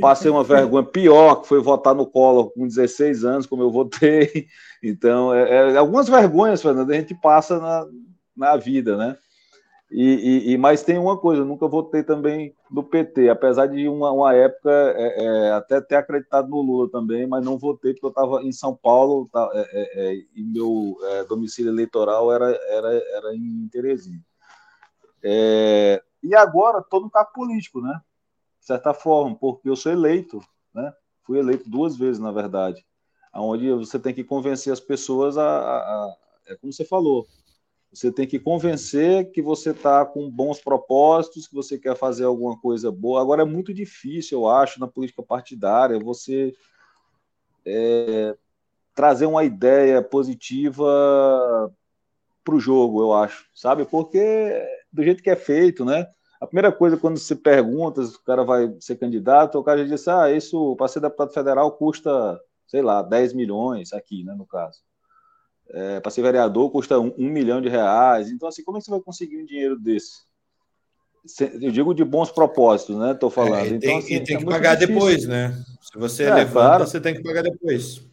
Passei uma vergonha pior, que foi votar no Collor com 16 anos, como eu votei. Então, é, é, algumas vergonhas, Fernando, a gente passa na, na vida, né? E, e, mas tem uma coisa, eu nunca votei também no PT, apesar de uma, uma época é, é, até ter acreditado no Lula também, mas não votei porque eu estava em São Paulo tá, é, é, é e meu é, domicílio eleitoral era, era, era em Teresina. e agora estou no cargo político, né? De certa forma, porque eu sou eleito, né? Fui eleito duas vezes, na verdade, onde você tem que convencer as pessoas a, a, a é como você falou, você tem que convencer que você está com bons propósitos, que você quer fazer alguma coisa boa. Agora é muito difícil, eu acho, na política partidária, você é, trazer uma ideia positiva para o jogo, eu acho, sabe? Porque do jeito que é feito, né? A primeira coisa, quando se pergunta se o cara vai ser candidato, o cara já diz, ah, isso para ser deputado federal custa, sei lá, 10 milhões aqui, né, no caso é, para ser vereador custa um, um, milhão de reais. Então, assim, como é que você vai conseguir um dinheiro desse? Eu digo de bons propósitos, né? Estou falando. É, e tem, então, assim, e tem é que pagar difícil. depois, né? Se você é, levanta, claro. você tem que pagar depois.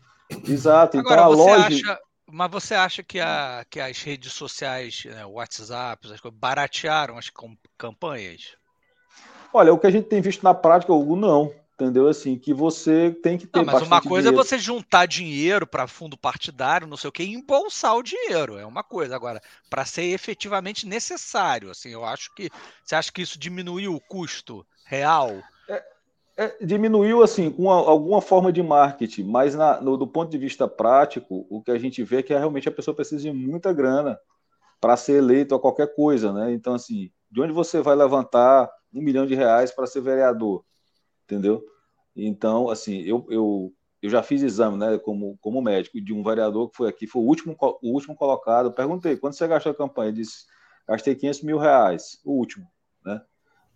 Exato. Então, Agora, você loja... acha, mas você acha que, a, que as redes sociais, né, WhatsApp, as coisas, baratearam as campanhas? Olha, o que a gente tem visto na prática, Hugo, não entendeu? Assim, que você tem que ter. Não, mas uma coisa é dinheiro. é você juntar dinheiro para fundo partidário, não sei o que, e embolsar o dinheiro. É uma coisa. Agora, para ser efetivamente necessário, assim, eu acho que. Você acha que isso diminuiu o custo real? É, é, diminuiu, assim, com alguma forma de marketing, mas na, no, do ponto de vista prático, o que a gente vê é que realmente a pessoa precisa de muita grana para ser eleito a qualquer coisa, né? Então, assim, de onde você vai levantar um milhão de reais para ser vereador? entendeu? Então, assim, eu, eu, eu já fiz exame, né, como, como médico, de um vereador que foi aqui, foi o último, o último colocado. Perguntei, quando você gastou a campanha? Ele disse, gastei 500 mil reais, o último?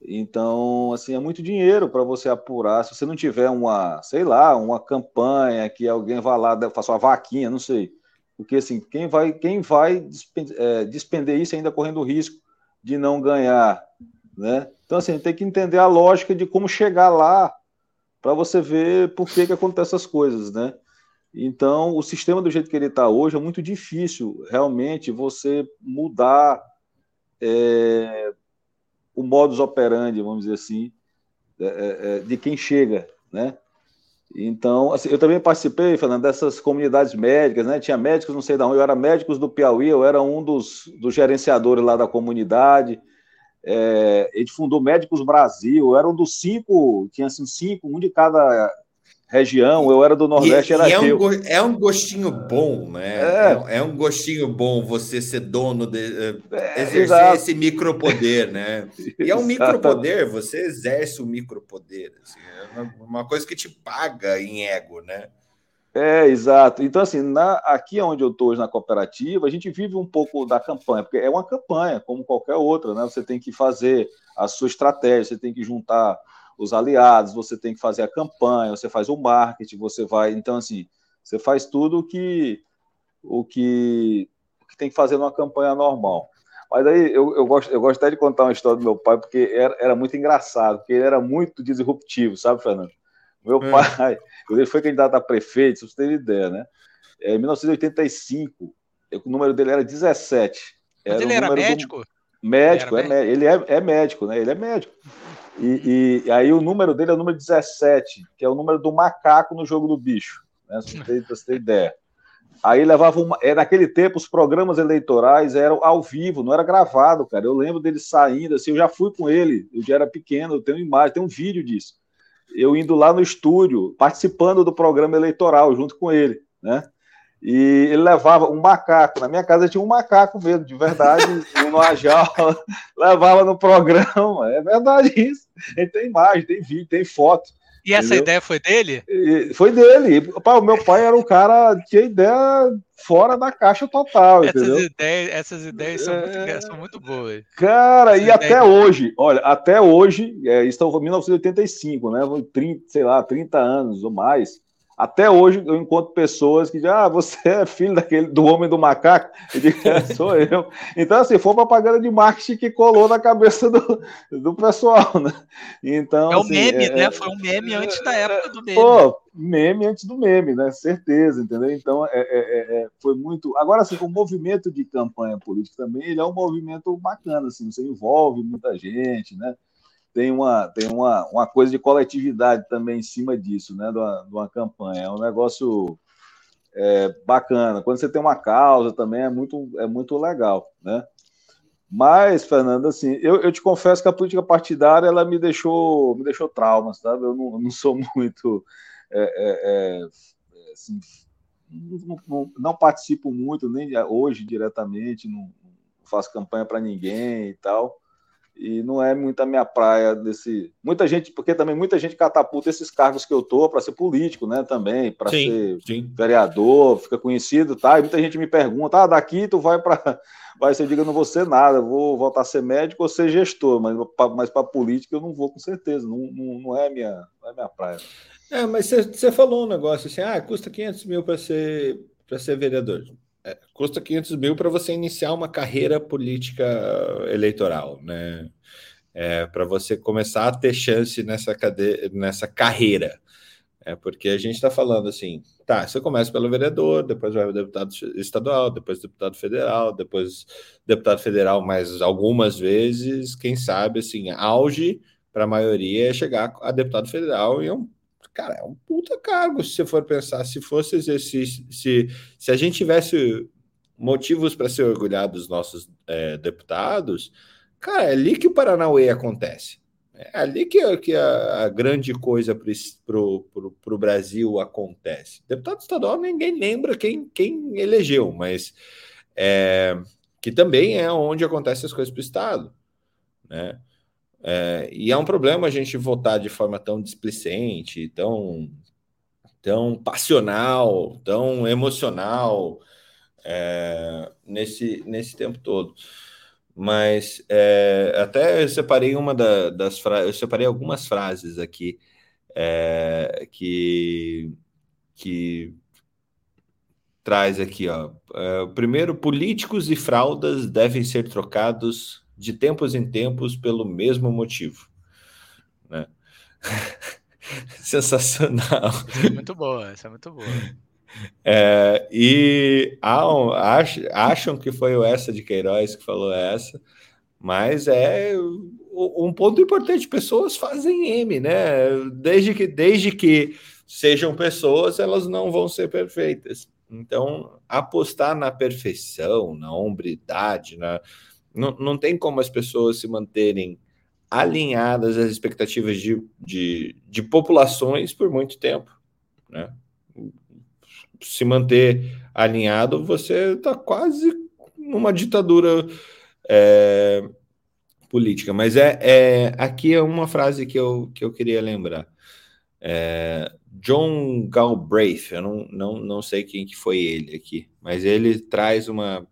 Então, assim, é muito dinheiro para você apurar. Se você não tiver uma, sei lá, uma campanha que alguém vá lá, faça uma vaquinha, não sei, Porque assim, quem vai, quem vai é, despender isso ainda correndo o risco de não ganhar, né? Então assim, tem que entender a lógica de como chegar lá para você ver por que que acontecem essas coisas, né? Então, o sistema do jeito que ele está hoje é muito difícil, realmente, você mudar é, o modus operandi, vamos dizer assim, é, é, é de quem chega, né? Então, assim, eu também participei, Fernando, dessas comunidades médicas, né? Tinha médicos, não sei de onde, eu era médicos do Piauí, eu era um dos, dos gerenciadores lá da comunidade. É, ele fundou Médicos Brasil, eu era um dos cinco, tinha assim, cinco, um de cada região, eu era do Nordeste, e, era e é um, é um gostinho bom, né? É. é. é, um gostinho bom você ser dono de eh, é, exercer exato. esse micropoder, né? E é um micropoder, você exerce o um micropoder, assim, é uma, uma, coisa que te paga em ego, né? É, exato. Então, assim, na, aqui onde eu estou, na cooperativa, a gente vive um pouco da campanha, porque é uma campanha, como qualquer outra, né? Você tem que fazer a sua estratégia, você tem que juntar os aliados, você tem que fazer a campanha, você faz o marketing, você vai. Então, assim, você faz tudo o que, o que, o que tem que fazer numa campanha normal. Mas aí eu, eu, gosto, eu gosto até de contar uma história do meu pai, porque era, era muito engraçado, porque ele era muito disruptivo, sabe, Fernando? Meu hum. pai, quando ele foi candidato a prefeito, se você ter ideia, né? É, em 1985, o número dele era 17. Mas ele era médico? Do... Médico, ele, é, ele é, é médico, né? Ele é médico. E, e, aí o número dele é o número 17, que é o número do macaco no jogo do bicho, né? Se você, você tem ideia. Aí levava uma. É, naquele tempo, os programas eleitorais eram ao vivo, não era gravado, cara. Eu lembro dele saindo, assim, eu já fui com ele, eu já era pequeno, eu tenho imagem, tem um vídeo disso. Eu indo lá no estúdio, participando do programa eleitoral junto com ele, né? E ele levava um macaco. Na minha casa tinha um macaco mesmo, de verdade, numa jaula. levava no programa. É verdade isso. Ele tem imagem, tem vídeo, tem foto. E essa entendeu? ideia foi dele? E foi dele. o meu pai era um cara que tinha ideia fora da caixa total. Essas, entendeu? ideias, essas ideias são, é... muito, são muito boas. Cara, essas e até hoje, olha, até hoje, é, estão em 1985, né? 30, sei lá, 30 anos ou mais. Até hoje eu encontro pessoas que dizem, ah, você é filho daquele, do homem do macaco. Eu digo, é, sou eu. Então, assim, foi uma propaganda de marketing que colou na cabeça do, do pessoal, né? Então, é o assim, meme, é, né? Foi um meme antes da época do meme. Pô, meme antes do meme, né? Certeza, entendeu? Então, é, é, é, é foi muito... Agora, assim, o movimento de campanha política também, ele é um movimento bacana, assim, você envolve muita gente, né? Tem uma, tem uma, uma coisa de coletividade também em cima disso, né? De uma, de uma campanha. É um negócio é, bacana. Quando você tem uma causa também é muito, é muito legal, né? Mas, Fernando, assim, eu, eu te confesso que a política partidária ela me deixou, me deixou trauma, sabe? Eu não, não sou muito. É, é, é assim, não, não, não, participo muito, nem hoje diretamente, não faço campanha para ninguém e tal e não é muito a minha praia desse. Muita gente, porque também muita gente catapulta esses cargos que eu tô para ser político, né? Também, para ser sim. vereador, fica conhecido, tá? E muita gente me pergunta: ah, daqui tu vai para. Vai ser, diga, não vou ser nada, vou voltar a ser médico ou ser gestor, mas, mas para política eu não vou com certeza, não, não, não, é, minha, não é minha praia. É, mas você falou um negócio assim: ah, custa 500 mil para ser, ser vereador. É, custa 500 mil para você iniciar uma carreira política eleitoral, né? É, para você começar a ter chance nessa, cade... nessa carreira. É porque a gente está falando assim, tá, você começa pelo vereador, depois vai deputado estadual, depois deputado federal, depois deputado federal mais algumas vezes, quem sabe, assim, auge para a maioria é chegar a deputado federal e é um Cara, é um puta cargo, se você for pensar. Se fosse exercício, se, se a gente tivesse motivos para ser orgulhado dos nossos é, deputados, cara, é ali que o Paranauê acontece. É ali que, que a, a grande coisa para o Brasil acontece. Deputado estadual, ninguém lembra quem, quem elegeu, mas é, que também é onde acontecem as coisas para o Estado. Né? É, e é um problema a gente votar de forma tão displicente, tão, tão passional, tão emocional é, nesse, nesse tempo todo. Mas é, até eu separei uma da, das frases, eu separei algumas frases aqui é, que, que traz aqui, ó. Uh, primeiro, políticos e fraldas devem ser trocados de tempos em tempos pelo mesmo motivo. Né? Sensacional. Isso é muito boa, isso é muito boa. É, e acham que foi o essa de Queiroz que falou essa, mas é um ponto importante. Pessoas fazem M, né? Desde que, desde que sejam pessoas, elas não vão ser perfeitas. Então, apostar na perfeição, na hombridade, na... Não, não tem como as pessoas se manterem alinhadas às expectativas de, de, de populações por muito tempo. Né? Se manter alinhado, você está quase numa ditadura é, política. Mas é, é aqui é uma frase que eu, que eu queria lembrar. É, John Galbraith, eu não, não, não sei quem que foi ele aqui, mas ele traz uma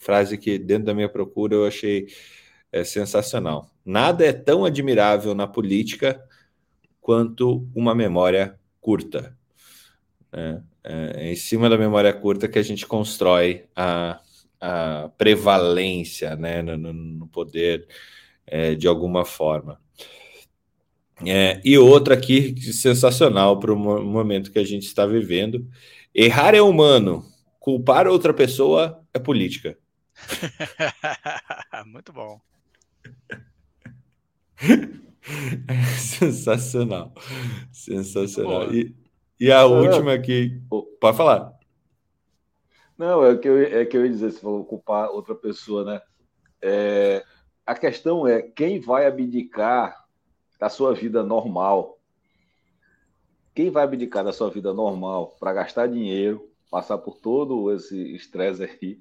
frase que dentro da minha procura eu achei é, sensacional. Nada é tão admirável na política quanto uma memória curta. É, é, em cima da memória curta que a gente constrói a, a prevalência né, no, no poder é, de alguma forma. É, e outra aqui sensacional para o momento que a gente está vivendo. Errar é humano, culpar outra pessoa é política. Muito bom. sensacional. Sensacional. E, e a última aqui. Pode falar. Não, é que eu, é que eu ia dizer, se for culpar outra pessoa, né? É, a questão é quem vai abdicar da sua vida normal. Quem vai abdicar da sua vida normal para gastar dinheiro, passar por todo esse estresse aí,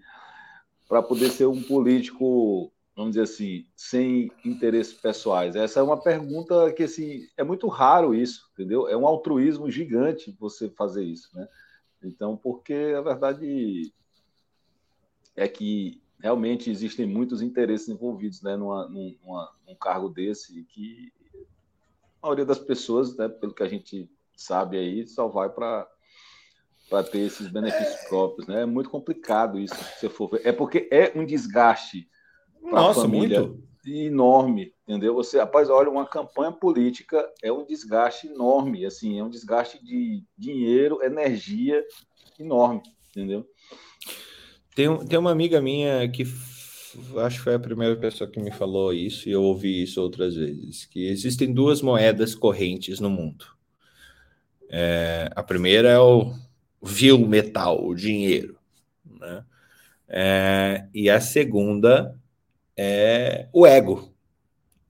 para poder ser um político, vamos dizer assim, sem interesses pessoais? Essa é uma pergunta que assim, é muito raro isso, entendeu? É um altruísmo gigante você fazer isso, né? Então, porque a verdade é que realmente existem muitos interesses envolvidos né, numa, numa, num cargo desse que a maioria das pessoas, né, pelo que a gente sabe aí, só vai para para ter esses benefícios próprios, né? É muito complicado isso, se você for ver. É porque é um desgaste para a família muito. enorme, entendeu? Você, rapaz, olha, uma campanha política é um desgaste enorme, assim, é um desgaste de dinheiro, energia enorme, entendeu? Tem, tem uma amiga minha que acho que foi a primeira pessoa que me falou isso e eu ouvi isso outras vezes, que existem duas moedas correntes no mundo. É, a primeira é o vil metal, o dinheiro, né? É, e a segunda é o ego,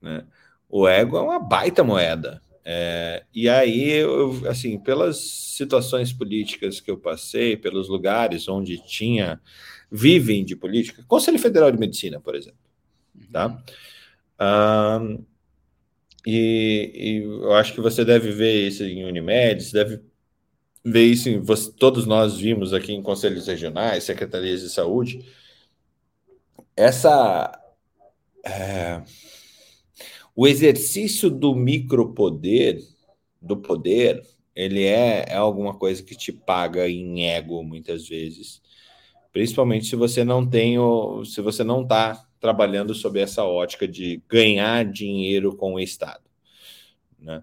né? O ego é uma baita moeda. É, e aí, eu, assim, pelas situações políticas que eu passei, pelos lugares onde tinha vivem de política, Conselho Federal de Medicina, por exemplo, tá? Um, e, e, eu acho que você deve ver isso em Unimed, você deve ver isso em, você, todos nós vimos aqui em conselhos regionais, secretarias de saúde, essa é, o exercício do micropoder, do poder, ele é, é alguma coisa que te paga em ego muitas vezes principalmente se você não tem o, se você não está trabalhando sob essa ótica de ganhar dinheiro com o Estado, né?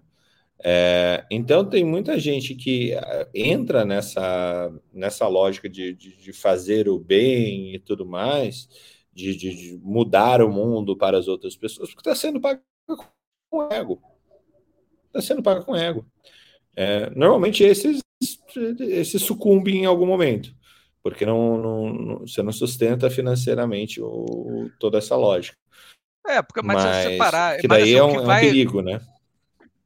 É, então tem muita gente que é, entra nessa, nessa lógica de, de, de fazer o bem e tudo mais, de, de, mudar o mundo para as outras pessoas, porque está sendo pago com ego. Está sendo pago com ego. É, normalmente esses, esses sucumbem em algum momento porque não, não, não, você não sustenta financeiramente o, toda essa lógica. É, porque mas, mas se separar, que daí assim, é, um, que vai, é um perigo, né?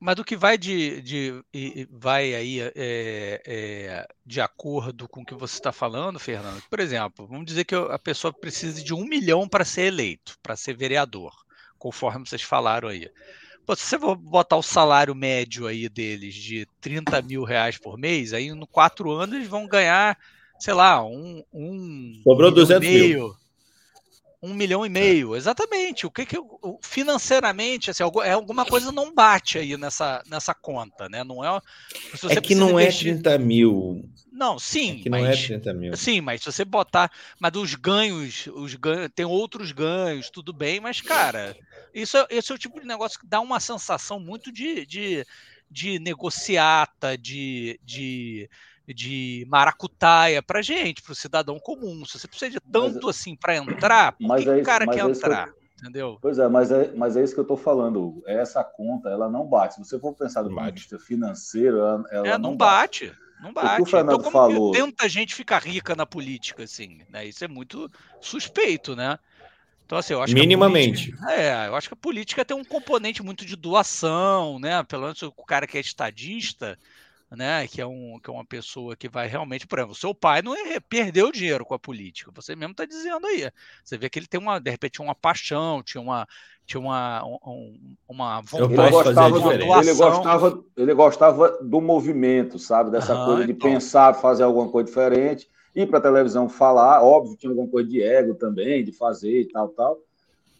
Mas do que vai de, de, de vai aí é, é, de acordo com o que você está falando, Fernando? Por exemplo, vamos dizer que a pessoa precisa de um milhão para ser eleito, para ser vereador, conforme vocês falaram aí. Pô, se você botar o salário médio aí deles de 30 mil reais por mês, aí no quatro anos eles vão ganhar sei lá, um. um Sobrou um 200 meio, mil. Um milhão e meio, exatamente. O que que financeiramente, assim, é alguma coisa não bate aí nessa, nessa conta, né? Não é. é que não investir... é 30 mil. Não, sim, é que mas, não é 30 mil. Sim, mas se você botar. Mas os ganhos, os ganhos, tem outros ganhos, tudo bem, mas, cara, isso, é, esse é o tipo de negócio que dá uma sensação muito de, de, de negociata, de, de, de maracutaia pra gente, pro cidadão comum. Se você precisa de tanto mas, assim para entrar, por que, é o cara quer é entrar? Eu entendeu? Pois é, mas é, mas é isso que eu estou falando. Essa conta, ela não bate. Se você for pensar do ponto de vista financeiro, ela, ela é, não, não bate. bate. Não bate. O que o Fernando então, como falou... tenta gente ficar rica na política, assim, né? Isso é muito suspeito, né? Então, assim, eu acho Minimamente. Que política, é, eu acho que a política tem um componente muito de doação, né? Pelo menos o cara que é estadista, né, que é, um, que é uma pessoa que vai realmente, por exemplo, seu pai não é, perdeu dinheiro com a política, você mesmo está dizendo aí. Você vê que ele tem uma, de repente, uma paixão, tinha uma, tinha uma, um, uma vontade ele gostava, de ele gostava, ele gostava do movimento, sabe? Dessa ah, coisa de então. pensar, fazer alguma coisa diferente, ir para a televisão falar, óbvio, tinha alguma coisa de ego também, de fazer e tal, tal,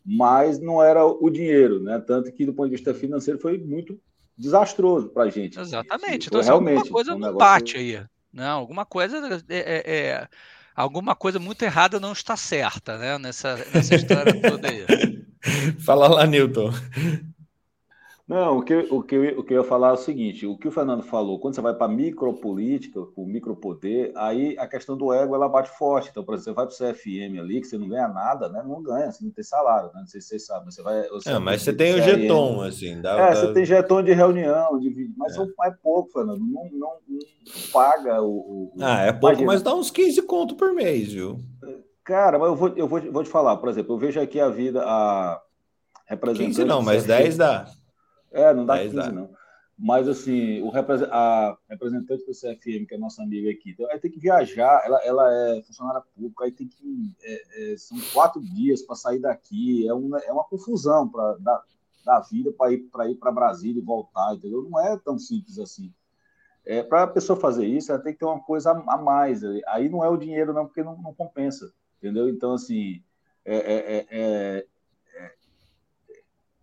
mas não era o dinheiro, né? Tanto que, do ponto de vista financeiro, foi muito desastroso para a gente. Exatamente. Então, assim, realmente, alguma coisa um não bate aí. Não, alguma coisa é, é, é, alguma coisa muito errada não está certa, né? Nessa, nessa história toda aí. Fala lá, Newton. Não, o que, o, que, o que eu ia falar é o seguinte: o que o Fernando falou, quando você vai para micropolítica, o micropoder, aí a questão do ego ela bate forte. Então, por exemplo, você vai para o CFM ali, que você não ganha nada, né? Não ganha, você não tem salário, né? Não sei se vocês sabem. Você vai, você é, mas você tem o jeton, assim. Dá, é, dá... você tem jeton de reunião, de mas é. é pouco, Fernando. Não, não, não paga o, o, Ah, é pouco, mas dá uns 15 conto por mês, viu? Cara, mas eu vou, eu vou, vou te falar, por exemplo, eu vejo aqui a vida, a representante. 15 não, mas 10 dá. É, não dá 15, dá. não. Mas, assim, o a representante do CFM, que é nossa amiga aqui, então, aí tem que viajar, ela, ela é funcionária pública, aí tem que. É, é, são quatro dias para sair daqui, é uma, é uma confusão para da, da vida para ir para ir Brasília e voltar, entendeu? Não é tão simples assim. É, para a pessoa fazer isso, ela tem que ter uma coisa a mais. Aí não é o dinheiro, não, porque não, não compensa, entendeu? Então, assim, é, é, é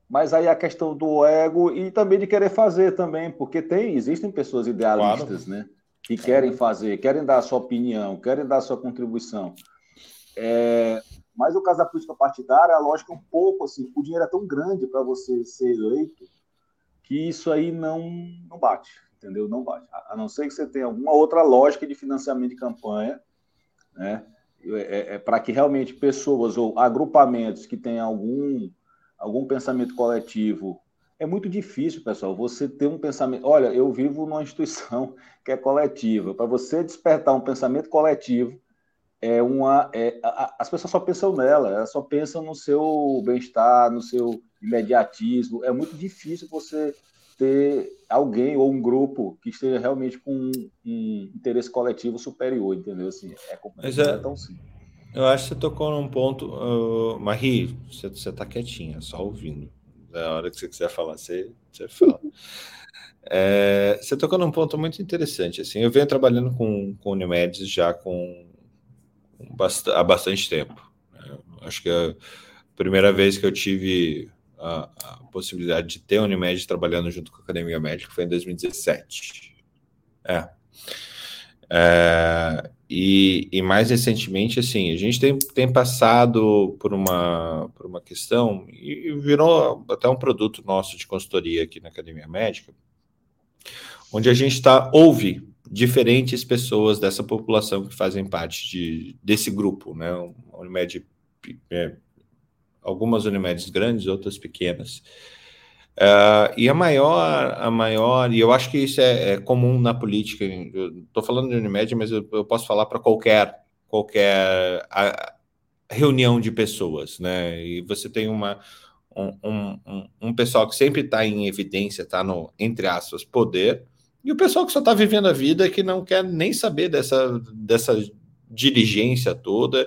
mas aí a questão do ego e também de querer fazer também, porque tem, existem pessoas idealistas, claro. né? Que querem fazer, querem dar a sua opinião, querem dar a sua contribuição. É, mas o caso da política partidária, a lógica é um pouco assim, o dinheiro é tão grande para você ser eleito que isso aí não, não bate, entendeu? Não bate. A não ser que você tenha alguma outra lógica de financiamento de campanha, né? É, é, é para que realmente pessoas ou agrupamentos que tenham algum algum pensamento coletivo. É muito difícil, pessoal, você ter um pensamento. Olha, eu vivo numa instituição que é coletiva. Para você despertar um pensamento coletivo, é uma. É, a, as pessoas só pensam nela, elas só pensam no seu bem-estar, no seu imediatismo. É muito difícil você ter alguém ou um grupo que esteja realmente com um, um interesse coletivo superior, entendeu? Assim, é, Mas é, é tão simples. Eu acho que você tocou num ponto. Uh, Marie, você, você tá quietinha, só ouvindo. Na hora que você quiser falar, você, você fala. É, você tocou num ponto muito interessante. Assim, eu venho trabalhando com, com Unimed já com, com bast há bastante tempo. Né? Acho que a primeira vez que eu tive a, a, possibilidade de ter Unimed trabalhando junto com a Academia Médica foi em 2017. É. é e, e, mais recentemente, assim, a gente tem, tem passado por uma, por uma questão e virou até um produto nosso de consultoria aqui na Academia Médica, onde a gente tá, ouve diferentes pessoas dessa população que fazem parte de, desse grupo, né? Unimed, é, algumas Unimedes grandes, outras pequenas. Uh, e a maior, a maior, e eu acho que isso é, é comum na política. Estou falando de Unimed, mas eu, eu posso falar para qualquer qualquer a, reunião de pessoas, né? E você tem uma um, um, um pessoal que sempre está em evidência, está no entre aspas poder, e o pessoal que só está vivendo a vida que não quer nem saber dessa dessa diligência toda.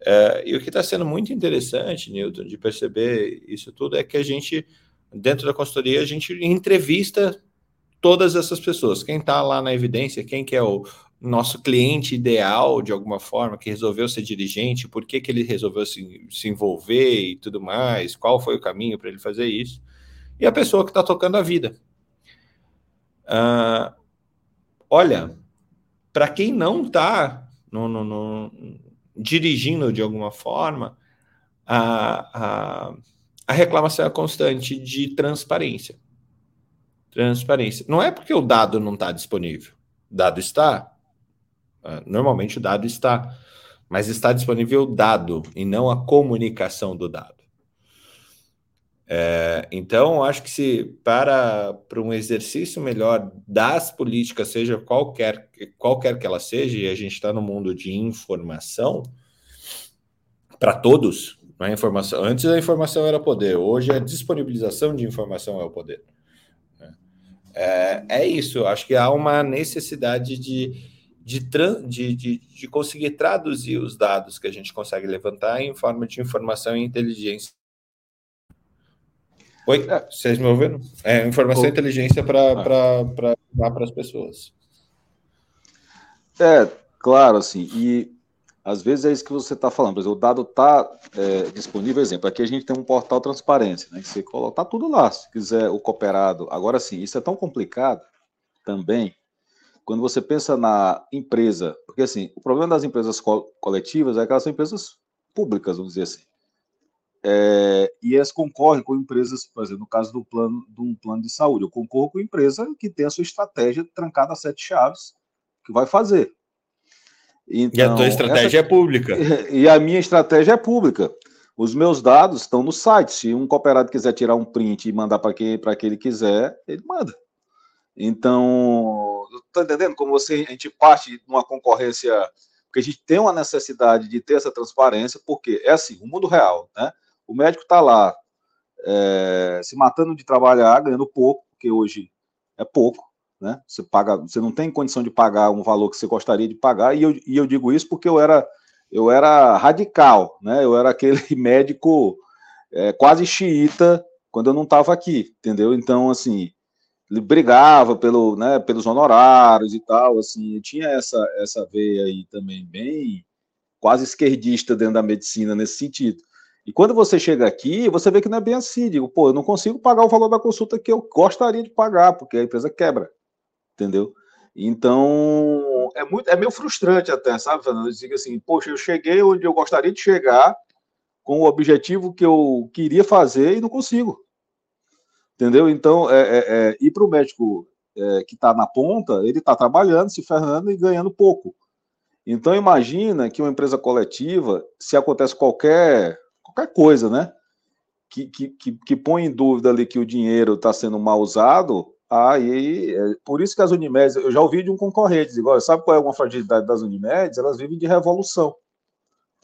Uh, e o que está sendo muito interessante, Newton, de perceber isso tudo é que a gente dentro da consultoria, a gente entrevista todas essas pessoas. Quem está lá na evidência, quem que é o nosso cliente ideal, de alguma forma, que resolveu ser dirigente, por que, que ele resolveu se, se envolver e tudo mais, qual foi o caminho para ele fazer isso, e a pessoa que está tocando a vida. Uh, olha, para quem não está dirigindo de alguma forma, a, a, a reclamação é constante de transparência. Transparência. Não é porque o dado não está disponível. O dado está. Ah, normalmente o dado está. Mas está disponível o dado e não a comunicação do dado. É, então, acho que se para, para um exercício melhor das políticas, seja qualquer, qualquer que ela seja, e a gente está no mundo de informação, para todos, a informação. Antes a informação era poder, hoje a disponibilização de informação é o poder. É, é isso, acho que há uma necessidade de, de, de, de, de conseguir traduzir os dados que a gente consegue levantar em forma de informação e inteligência Oi, é. vocês me ouviram? É, informação e inteligência para ah. dar para as pessoas. É, claro, assim, e às vezes é isso que você está falando, por exemplo, o dado está é, disponível, exemplo, aqui a gente tem um portal transparência, né, que você coloca, tá tudo lá, se quiser o cooperado. Agora sim, isso é tão complicado também, quando você pensa na empresa, porque assim, o problema das empresas co coletivas é que elas são empresas públicas, vamos dizer assim. É, e elas concorrem com empresas, por exemplo, no caso do plano, de um plano de saúde, eu concorro com empresa que tem a sua estratégia trancada a sete chaves, que vai fazer. Então, e a tua então, estratégia essa, é pública. E a minha estratégia é pública. Os meus dados estão no site. Se um cooperado quiser tirar um print e mandar para quem, que ele quiser, ele manda. Então, está entendendo como você, a gente parte de uma concorrência, porque a gente tem uma necessidade de ter essa transparência, porque é assim, o mundo real, né? O médico está lá é, se matando de trabalhar, ganhando pouco, porque hoje é pouco, né? Você paga, você não tem condição de pagar um valor que você gostaria de pagar, e eu, e eu digo isso porque eu era, eu era radical, né? Eu era aquele médico é, quase xiita quando eu não estava aqui, entendeu? Então, assim, ele brigava pelo, né, pelos honorários e tal, assim, eu tinha essa, essa veia aí também bem quase esquerdista dentro da medicina nesse sentido. E quando você chega aqui, você vê que não é bem assim. Digo, pô, eu não consigo pagar o valor da consulta que eu gostaria de pagar, porque a empresa quebra. Entendeu? Então, é muito, é meio frustrante até, sabe, Fernando? Eu digo assim, poxa, eu cheguei onde eu gostaria de chegar, com o objetivo que eu queria fazer e não consigo. Entendeu? Então, é, é, é ir para o médico é, que está na ponta, ele está trabalhando, se ferrando e ganhando pouco. Então, imagina que uma empresa coletiva, se acontece qualquer qualquer coisa, né? Que, que, que põe em dúvida ali que o dinheiro está sendo mal usado, aí é, por isso que as Unimedes, eu já ouvi de um concorrente, igual, sabe qual é uma fragilidade das Unimedes? Elas vivem de revolução.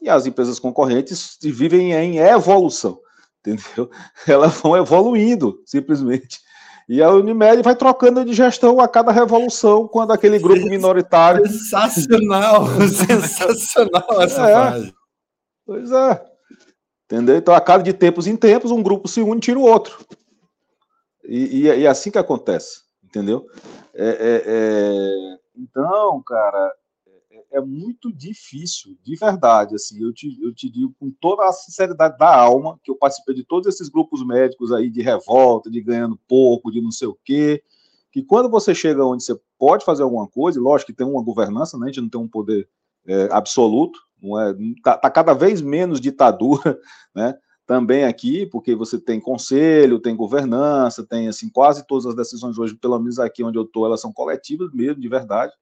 E as empresas concorrentes vivem em evolução, entendeu? Elas vão evoluindo, simplesmente. E a Unimed vai trocando de gestão a cada revolução, quando aquele grupo minoritário. Sensacional! sensacional essa é, frase. Pois é. Entendeu? Então, a cada de tempos em tempos, um grupo se une e tira o outro. E, e, e é assim que acontece, entendeu? É, é, é... Então, cara, é, é muito difícil, de verdade. Assim, eu te, eu te digo com toda a sinceridade da alma que eu participei de todos esses grupos médicos aí de revolta, de ganhando pouco, de não sei o quê. Que quando você chega onde você pode fazer alguma coisa, lógico que tem uma governança, né? a gente não tem um poder é, absoluto, não é? Está tá cada vez menos ditadura, né? Também aqui, porque você tem conselho, tem governança, tem assim quase todas as decisões hoje, pelo menos aqui onde eu estou, elas são coletivas mesmo, de verdade.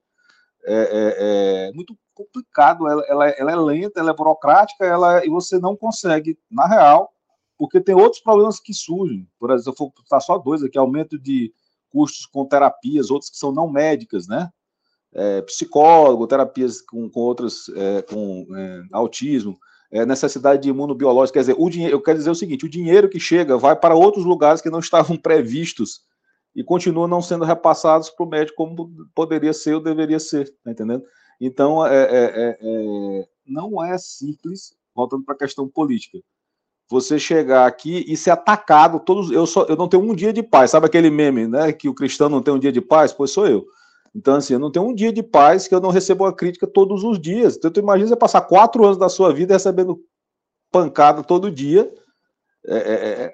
É, é, é muito complicado, ela, ela, ela, é lenta, ela é burocrática, ela e você não consegue, na real, porque tem outros problemas que surgem. Por exemplo, eu vou citar só dois aqui: aumento de custos com terapias, outros que são não médicas, né? é, psicólogo, terapias com, com outras, é, com é, autismo, é, necessidade de imunobiológica. Quer dizer, o dinheiro, eu quero dizer o seguinte: o dinheiro que chega vai para outros lugares que não estavam previstos e continuam não sendo repassados para o médico como poderia ser ou deveria ser, tá entendendo? Então, é, é, é, não é simples, voltando para a questão política, você chegar aqui e ser atacado todos. Eu, só, eu não tenho um dia de paz, sabe aquele meme, né? Que o cristão não tem um dia de paz? Pois sou eu. Então, assim, eu não tenho um dia de paz que eu não recebo uma crítica todos os dias. Então, tu imagina você passar quatro anos da sua vida recebendo pancada todo dia. É, é, é, é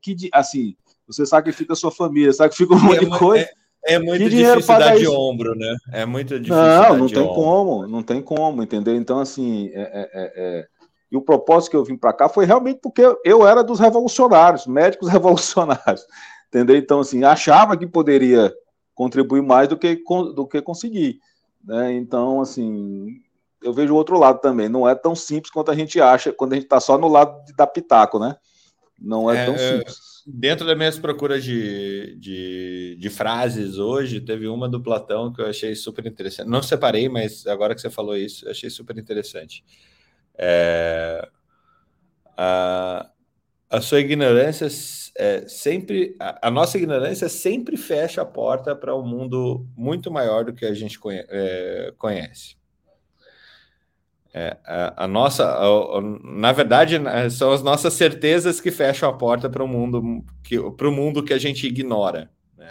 que, assim, você sacrifica a sua família, sacrifica um monte de é, coisa. É muito que difícil dar de ombro, né? É muito difícil. Não, não tem ombro. como, não tem como, entendeu? Então, assim, é, é, é, é e o propósito que eu vim para cá foi realmente porque eu era dos revolucionários, médicos revolucionários, entendeu? Então, assim, achava que poderia contribuir mais do que, do que conseguir, né? Então, assim, eu vejo o outro lado também. Não é tão simples quanto a gente acha quando a gente está só no lado da pitaco, né? Não é, é tão simples. Dentro das minhas procuras de, de, de, frases hoje, teve uma do Platão que eu achei super interessante. Não separei, mas agora que você falou isso, achei super interessante. É, a, a sua ignorância é, sempre, a, a, nossa ignorância sempre fecha a porta para um mundo muito maior do que a gente conhe, é, conhece. É, a, a, nossa, a, na verdade, né, são as nossas certezas que fecham a porta para o mundo que para o mundo que a gente ignora. Né?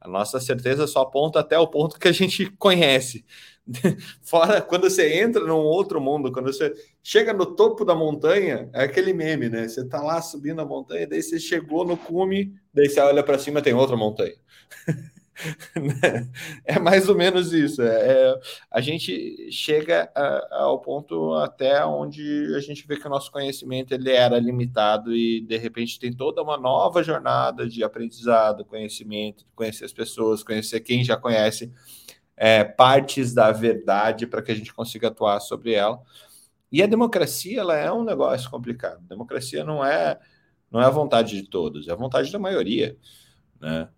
A nossa certeza só aponta até o ponto que a gente conhece. Fora quando você entra num outro mundo, quando você chega no topo da montanha, é aquele meme, né? Você tá lá subindo a montanha, daí você chegou no cume, daí você olha para cima, tem outra montanha. é mais ou menos isso. É, é a gente chega a, ao ponto até onde a gente vê que o nosso conhecimento ele era limitado e de repente tem toda uma nova jornada de aprendizado, conhecimento, conhecer as pessoas, conhecer quem já conhece é, partes da verdade para que a gente consiga atuar sobre ela. E a democracia ela é um negócio complicado. Democracia não é não é a vontade de todos, é a vontade da maioria, né?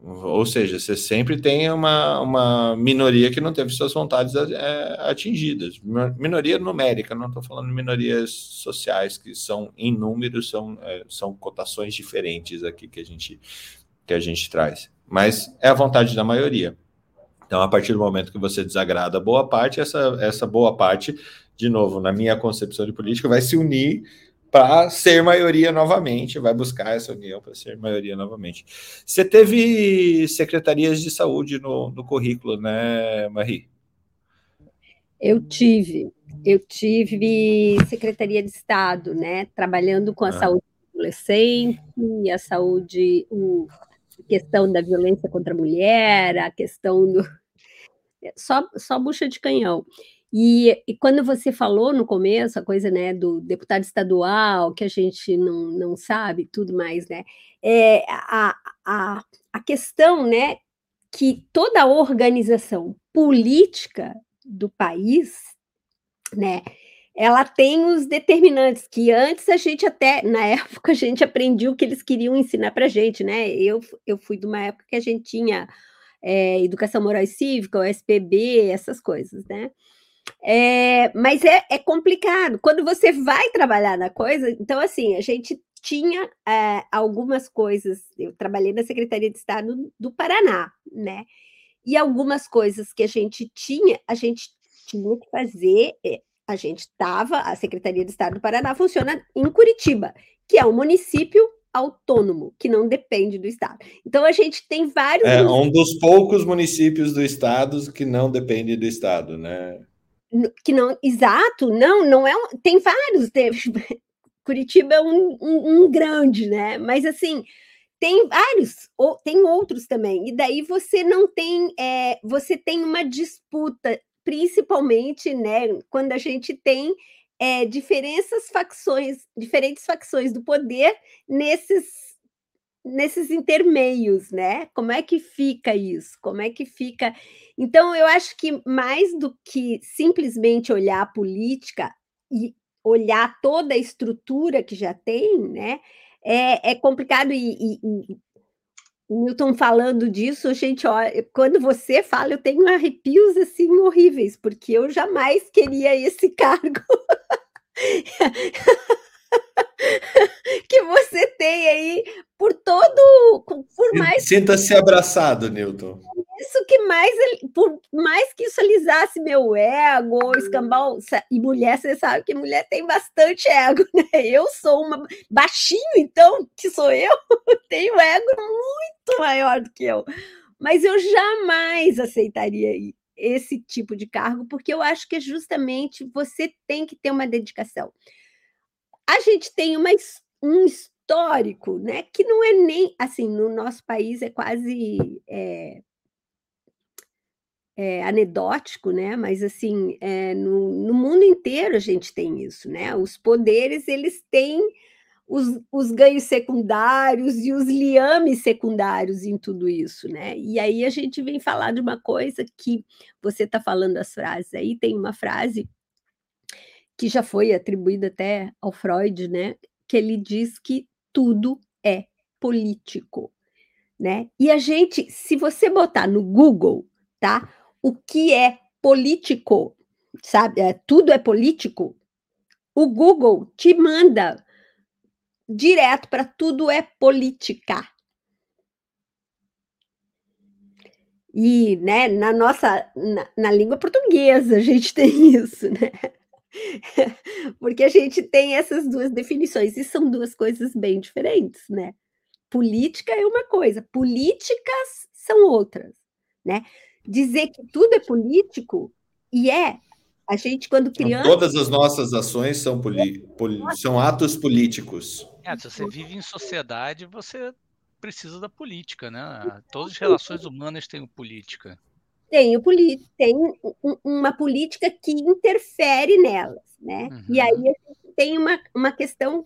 Ou seja, você sempre tem uma, uma minoria que não teve suas vontades é, atingidas. Minoria numérica, não estou falando minorias sociais, que são em números, são, é, são cotações diferentes aqui que a, gente, que a gente traz. Mas é a vontade da maioria. Então, a partir do momento que você desagrada boa parte, essa, essa boa parte, de novo, na minha concepção de política, vai se unir para ser maioria novamente, vai buscar essa união para ser maioria novamente. Você teve secretarias de saúde no, no currículo, né, Marie? Eu tive, eu tive secretaria de Estado, né, trabalhando com a ah. saúde adolescente, a saúde, o, a questão da violência contra a mulher, a questão do, só, só bucha de canhão. E, e, quando você falou no começo, a coisa né, do deputado estadual, que a gente não, não sabe, tudo mais, né? É, a, a, a questão né, que toda a organização política do país, né, ela tem os determinantes que antes a gente até, na época, a gente aprendia o que eles queriam ensinar para a gente, né? Eu, eu fui de uma época que a gente tinha é, educação moral e cívica, o SPB, essas coisas, né? É, mas é, é, complicado. Quando você vai trabalhar na coisa, então, assim, a gente tinha é, algumas coisas. Eu trabalhei na Secretaria de Estado do Paraná, né? E algumas coisas que a gente tinha, a gente tinha que fazer. É, a gente estava, a Secretaria de Estado do Paraná funciona em Curitiba, que é um município autônomo, que não depende do Estado. Então, a gente tem vários. É um dos poucos municípios do Estado que não depende do Estado, né? Que não, exato, não, não é. Um, tem vários. Tem, Curitiba é um, um, um grande, né? Mas, assim, tem vários, ou, tem outros também. E daí você não tem. É, você tem uma disputa, principalmente, né? Quando a gente tem é, diferenças facções, diferentes facções do poder nesses nesses intermeios, né? Como é que fica isso? Como é que fica? Então, eu acho que mais do que simplesmente olhar a política e olhar toda a estrutura que já tem, né? É, é complicado e, e, e Milton falando disso, gente, ó, quando você fala, eu tenho arrepios assim horríveis, porque eu jamais queria esse cargo. que você tem aí por todo, por mais sinta-se abraçado, Newton. Isso que mais, por mais que isso alisasse meu ego, escambau e mulher, você sabe que mulher tem bastante ego, né? Eu sou uma baixinho, então que sou eu, tenho ego muito maior do que eu, mas eu jamais aceitaria esse tipo de cargo, porque eu acho que é justamente você tem que ter uma dedicação. A gente tem uma, um histórico, né? Que não é nem assim, no nosso país é quase é, é, anedótico, né? Mas assim, é, no, no mundo inteiro a gente tem isso, né? Os poderes eles têm os, os, ganhos secundários e os liames secundários em tudo isso, né? E aí a gente vem falar de uma coisa que você está falando as frases aí, tem uma frase que já foi atribuída até ao Freud, né? Que ele diz que tudo é político, né? E a gente, se você botar no Google, tá? O que é político, sabe? É, tudo é político. O Google te manda direto para tudo é política. E, né, na nossa, na, na, língua portuguesa a gente tem isso, né? Porque a gente tem essas duas definições e são duas coisas bem diferentes, né? Política é uma coisa, políticas são outras, né? Dizer que tudo é político e é a gente quando criança todas as nossas ações são poli... Poli... são atos políticos. É, se você vive em sociedade, você precisa da política, né? Todas as relações humanas têm política. Tem, o tem uma política que interfere nelas, né? Uhum. E aí tem uma, uma questão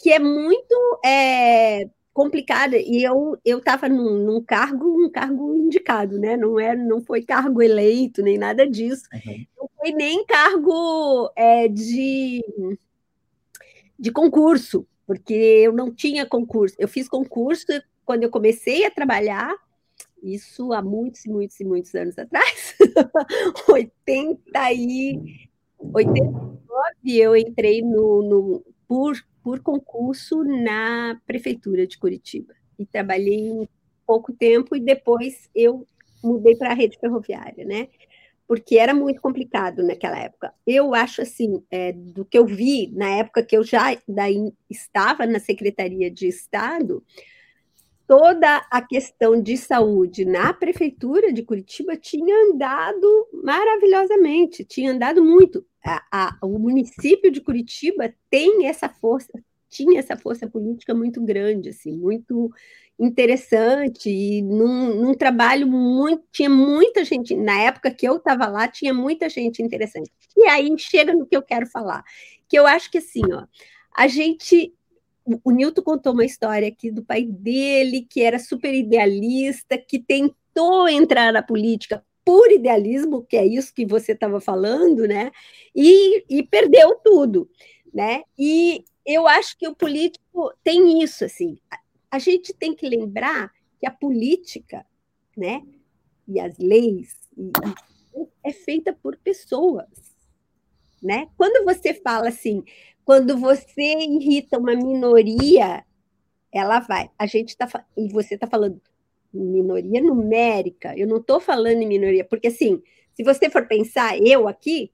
que é muito é, complicada. E eu eu estava num, num, cargo, um cargo indicado, né? Não é, não foi cargo eleito nem nada disso. Uhum. Não foi nem cargo é, de de concurso porque eu não tinha concurso. Eu fiz concurso quando eu comecei a trabalhar, isso há muitos, muitos e muitos anos atrás, 80 e 89 eu entrei no, no, por, por concurso na prefeitura de Curitiba e trabalhei um pouco tempo e depois eu mudei para a rede ferroviária, né? porque era muito complicado naquela época. Eu acho assim, é, do que eu vi na época que eu já daí estava na Secretaria de Estado, toda a questão de saúde na prefeitura de Curitiba tinha andado maravilhosamente, tinha andado muito. A, a, o município de Curitiba tem essa força, tinha essa força política muito grande, assim, muito interessante e num, num, trabalho muito tinha muita gente na época que eu estava lá tinha muita gente interessante e aí chega no que eu quero falar que eu acho que assim ó a gente o Newton contou uma história aqui do pai dele que era super idealista que tentou entrar na política por idealismo que é isso que você estava falando né? E, e perdeu tudo né? E eu acho que o político tem isso assim. A gente tem que lembrar que a política, né, e as leis é feita por pessoas, né? Quando você fala assim, quando você irrita uma minoria, ela vai. A gente está e você está falando minoria numérica. Eu não estou falando em minoria, porque assim, se você for pensar, eu aqui,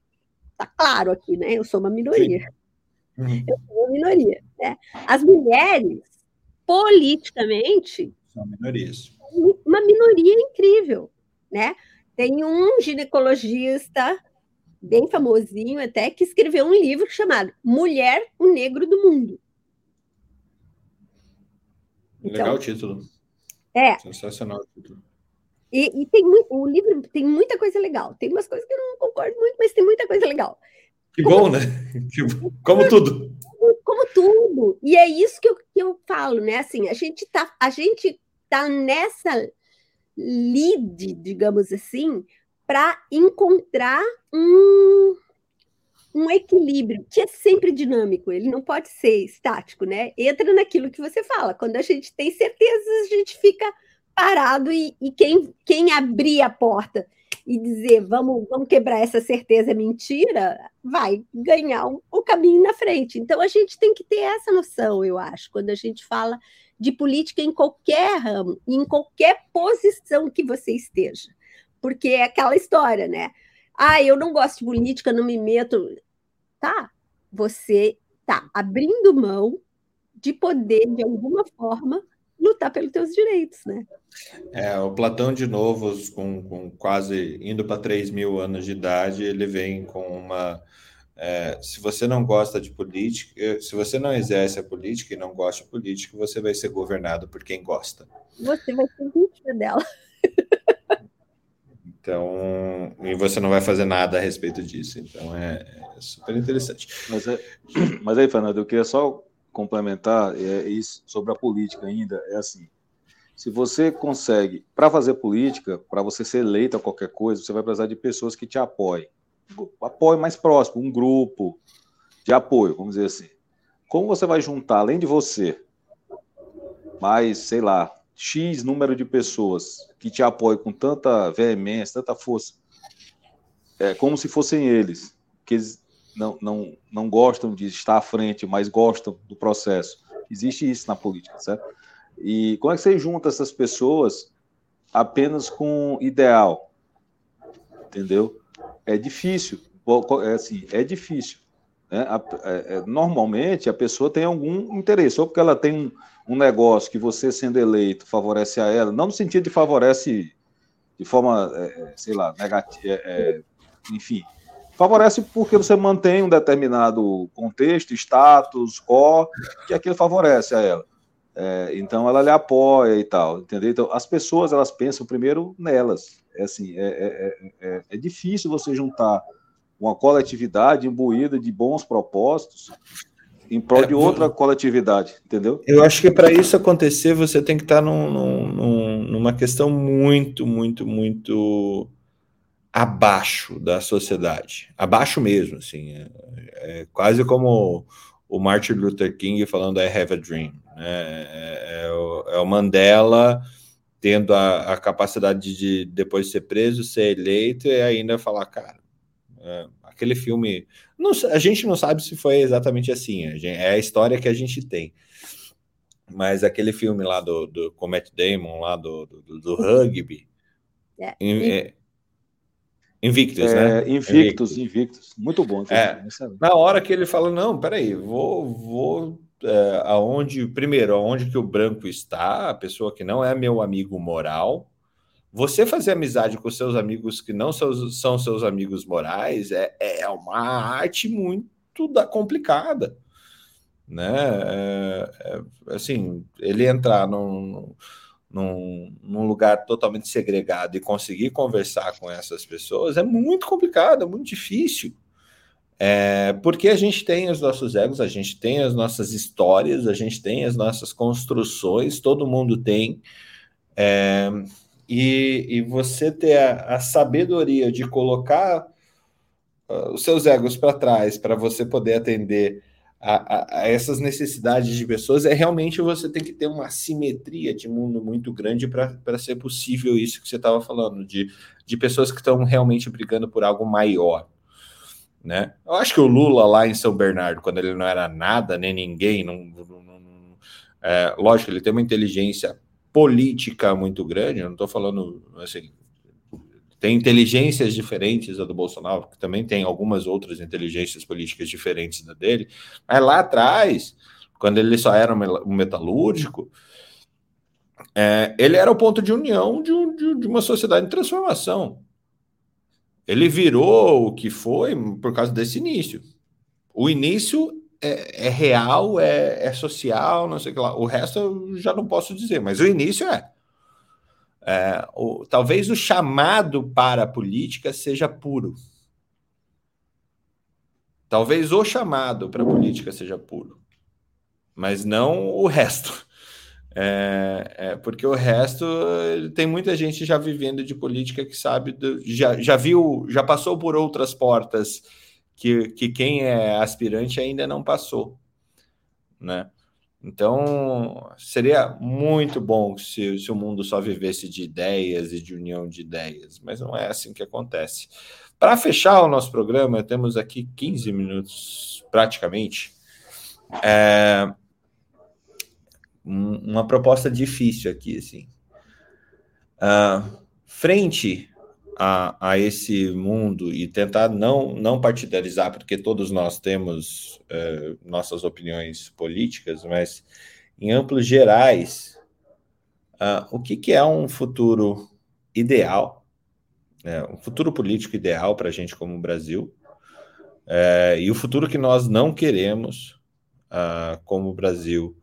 tá claro aqui, né? Eu sou uma minoria. Uhum. Eu sou uma minoria. Né? As mulheres politicamente. São minorias. Uma minoria incrível, né? Tem um ginecologista bem famosinho até que escreveu um livro chamado Mulher, o Negro do Mundo. Então, Legal o título. É. Sensacional o título. E, e, tem o livro tem muita coisa legal. Tem umas coisas que eu não concordo muito, mas tem muita coisa legal. Que bom, né? Como tudo como tudo. E é isso que eu, que eu falo, né? Assim, a gente tá, a gente tá nessa lead, digamos assim, para encontrar um, um equilíbrio que é sempre dinâmico, ele não pode ser estático, né? Entra naquilo que você fala. Quando a gente tem certeza, a gente fica parado e, e quem, quem abrir a porta e dizer vamos, vamos quebrar essa certeza mentira, vai ganhar o, o caminho na frente. Então a gente tem que ter essa noção, eu acho, quando a gente fala de política em qualquer ramo, em qualquer posição que você esteja. Porque é aquela história, né? Ah, eu não gosto de política, não me meto. Tá, você tá abrindo mão de poder, de alguma forma, lutar pelos teus direitos, né? É, o Platão de novo, com, com quase indo para 3 mil anos de idade, ele vem com uma É, se você não gosta de política, se você não exerce a política e não gosta de política, você vai ser governado por quem gosta. Você vai ser vítima dela. Então, e você não vai fazer nada a respeito disso. Então, é, é super interessante. Mas, é, mas aí, Fernando, eu queria só complementar é, isso sobre a política ainda. É assim: se você consegue, para fazer política, para você ser eleito a qualquer coisa, você vai precisar de pessoas que te apoiem. Apoio mais próximo, um grupo de apoio, vamos dizer assim. Como você vai juntar, além de você, mais, sei lá, X número de pessoas que te apoiam com tanta veemência, tanta força, é como se fossem eles, que eles não, não, não gostam de estar à frente, mas gostam do processo. Existe isso na política, certo? E como é que você junta essas pessoas apenas com ideal? Entendeu? É difícil. É, assim, é difícil. Né? É, é, normalmente a pessoa tem algum interesse, ou porque ela tem um, um negócio que você sendo eleito favorece a ela, não no sentido de favorece de forma, é, é sei lá, negativa, é, enfim, favorece porque você mantém um determinado contexto, status, core, que aquilo favorece a ela. É, então ela lhe apoia e tal, entendeu? Então as pessoas elas pensam primeiro nelas. É assim, é, é, é difícil você juntar uma coletividade imbuída de bons propósitos em prol é, de outra coletividade, entendeu? Eu acho que para isso acontecer, você tem que estar num, num, numa questão muito, muito, muito abaixo da sociedade. Abaixo mesmo, assim. É, é quase como o Martin Luther King falando I have a dream. Né? É, é, o, é o Mandela tendo a, a, capacidade de, depois de ser preso, ser eleito e ainda falar, cara, é, aquele filme. Não, a gente não sabe se foi exatamente assim, a gente, é a história que a gente tem. Mas aquele filme lá do, do com Matt Damon, lá do, do, do rugby. É, é, Invictus, né? É, Invictus, Invictus, Muito bom. É, na hora que ele fala, não, peraí, vou, vou é, aonde, primeiro, aonde que o branco está, a pessoa que não é meu amigo moral, você fazer amizade com seus amigos que não são, são seus amigos morais é, é uma arte muito da complicada, né? É, é, assim, ele entrar num, num, num, lugar totalmente segregado e conseguir conversar com essas pessoas é muito complicado, é muito difícil. É, porque a gente tem os nossos egos, a gente tem as nossas histórias, a gente tem as nossas construções, todo mundo tem. É, e, e você ter a, a sabedoria de colocar uh, os seus egos para trás para você poder atender a, a, a, essas necessidades de pessoas é realmente você tem que ter uma simetria de mundo muito grande para ser possível isso que você estava falando, de, de pessoas que estão realmente brigando por algo maior. Né? Eu acho que o Lula lá em São Bernardo, quando ele não era nada, nem ninguém, não, não, não é, lógico, ele tem uma inteligência política muito grande, eu não estou falando assim, tem inteligências diferentes da do Bolsonaro, que também tem algumas outras inteligências políticas diferentes da dele, mas lá atrás, quando ele só era um metalúrgico, é, ele era o ponto de união de, de, de uma sociedade em transformação. Ele virou o que foi por causa desse início. O início é, é, real, é, é, social, não sei o que lá. O resto eu já não posso dizer, mas o início é. é o, talvez o chamado para a política seja puro. Talvez o chamado para a política seja puro, mas não o resto. É, é, porque o resto tem muita gente já vivendo de política que sabe, do, já, já viu, já passou por outras portas que, que quem é aspirante ainda não passou, né? Então, seria muito bom se, se o mundo só vivesse de ideias e de união de ideias, mas não é assim que acontece. Para fechar o nosso programa, temos aqui 15 minutos praticamente. É, uma proposta difícil aqui, assim. Uh, frente a, a esse mundo e tentar não, não partidarizar, porque todos nós temos é, nossas opiniões políticas, mas em amplos gerais, uh, o que, que é um futuro ideal, né, um futuro político ideal para a gente como Brasil, É, e o futuro que nós não queremos, uh, como Brasil,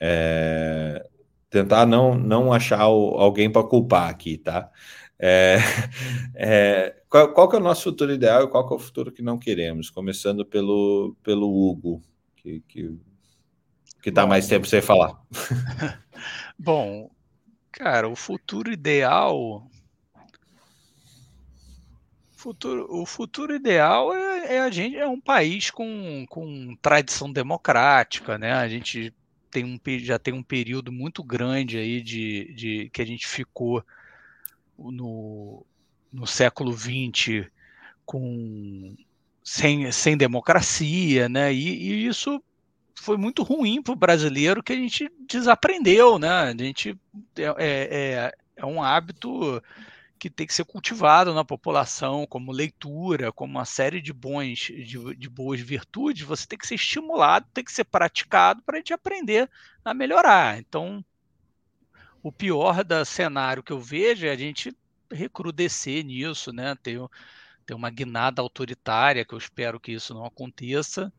é, tentar não, não achar o, alguém para culpar aqui, tá? É, é, qual, qual que é o nosso futuro ideal e qual que é o futuro que não queremos? Começando pelo, pelo Hugo, que, que, que tá mais tempo sem falar. Bom, cara, o futuro ideal Futuro, o futuro ideal é, é, a gente é um país com, com tradição democrática, né? A gente tem um, já tem um período muito grande aí de, de que a gente ficou no, no século XX com sem, sem democracia, né? E, e isso foi muito ruim para o brasileiro que a gente desaprendeu, né? A gente é, é, é, é um hábito que tem que ser cultivado na população, como leitura, como uma série de bons, de, de boas virtudes, você tem que ser estimulado, tem que ser praticado para a gente aprender a melhorar. Então, o pior do cenário que eu vejo é a gente recrudescer nisso, né? Ter uma guinada autoritária, que eu espero que isso não aconteça.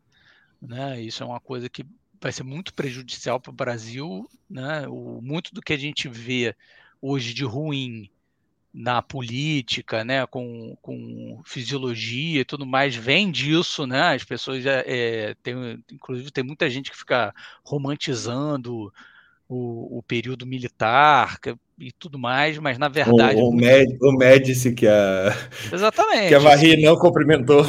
Né? Isso é uma coisa que vai ser muito prejudicial para o Brasil. Né? O, muito do que a gente vê hoje de ruim na política, né, com, com fisiologia e tudo mais, vem disso, né? As pessoas é, é, tem, inclusive tem muita gente que fica romantizando o, o período militar e tudo mais, mas na verdade. O, o, Med, o Médici que a. Exatamente. Que a Marie não cumprimentou.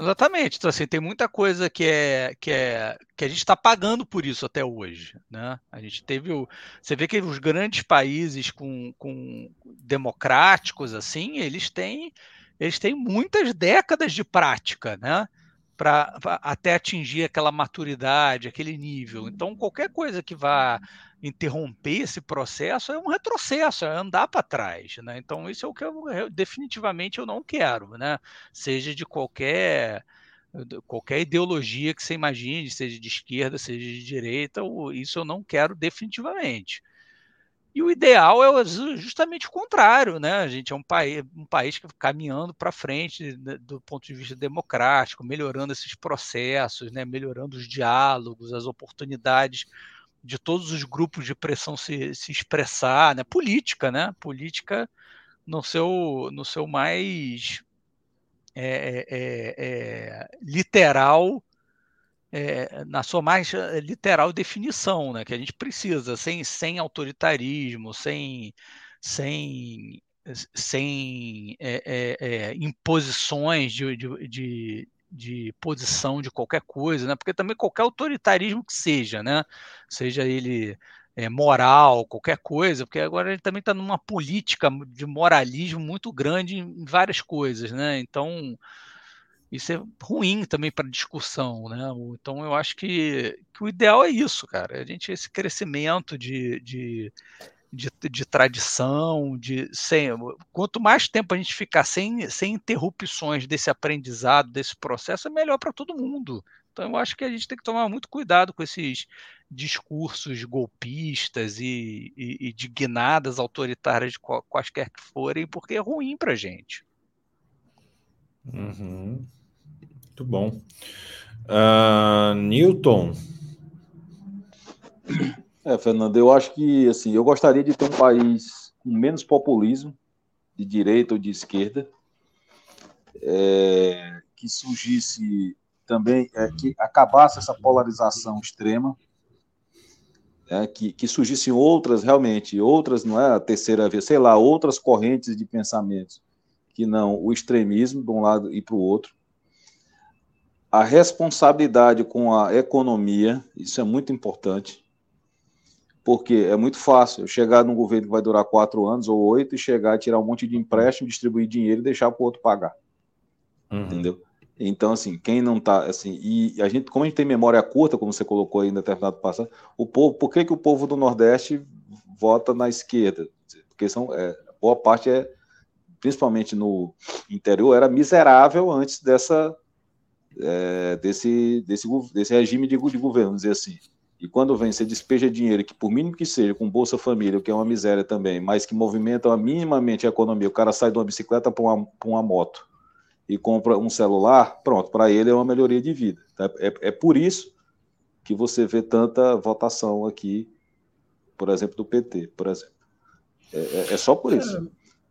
Exatamente. Então, assim, tem muita coisa que é que, é, que a gente está pagando por isso até hoje. Né? A gente teve o. Você vê que os grandes países com, com democráticos, assim, eles têm. Eles têm muitas décadas de prática, né? Para até atingir aquela maturidade, aquele nível. Então, qualquer coisa que vá interromper esse processo é um retrocesso, é andar para trás. Né? Então, isso é o que eu, definitivamente eu não quero, né? seja de qualquer qualquer ideologia que você imagine, seja de esquerda, seja de direita, isso eu não quero definitivamente. E o ideal é justamente o contrário, né? A gente é um país, um país que caminhando para frente né, do ponto de vista democrático, melhorando esses processos, né? melhorando os diálogos, as oportunidades de todos os grupos de pressão se, se expressar, né? Política, né? Política no seu, no seu mais é, é, é, literal é, na sua mais eh, literal definição, né, que a gente precisa, sem, sem autoritarismo, sem, sem, sem é, é, imposições de, de, de, de, posição de qualquer coisa, né, porque também qualquer autoritarismo que seja, né, seja ele moral, qualquer coisa, porque agora ele também está numa política de moralismo muito grande em várias coisas, né, então isso é ruim também para discussão, né? Então eu acho que, que, o ideal é isso, cara. A gente esse crescimento de, de, de, de, tradição, de sem, quanto mais tempo a gente ficar sem, sem interrupções desse aprendizado, desse processo, é melhor para todo mundo. Então eu acho que a gente tem que tomar muito cuidado com esses discursos golpistas e, e, e de guinadas autoritárias quaisquer que forem, porque é ruim para a gente. Uhum. Muito bom. Uh, Newton. É, Fernando, eu acho que assim, eu gostaria de ter um país com menos populismo, de direita ou de esquerda, é, que surgisse também, é, que acabasse essa polarização extrema, é, que, que surgissem outras, realmente, outras, não é a terceira vez, sei lá, outras correntes de pensamentos, que não o extremismo de um lado e para o outro, a responsabilidade com a economia, isso é muito importante, porque é muito fácil chegar num governo que vai durar quatro anos ou oito e chegar e tirar um monte de empréstimo, distribuir dinheiro e deixar para o outro pagar. Uhum. Entendeu? Então, assim, quem não está, assim, e a gente, como a gente tem memória curta, como você colocou aí em determinado passado, o povo, por que, que o povo do Nordeste vota na esquerda? Porque são, é, boa parte é, principalmente no interior, era miserável antes dessa é, desse, desse, desse regime de, de governo, dizer assim. E quando vem, você despeja dinheiro, que por mínimo que seja, com Bolsa Família, que é uma miséria também, mas que movimenta minimamente a economia, o cara sai de uma bicicleta para uma, uma moto. e compra um celular, pronto, para ele é uma melhoria de vida. Tá? É, é por isso que você vê tanta votação aqui, por exemplo, do PT, por exemplo. É, é, é só por isso. É,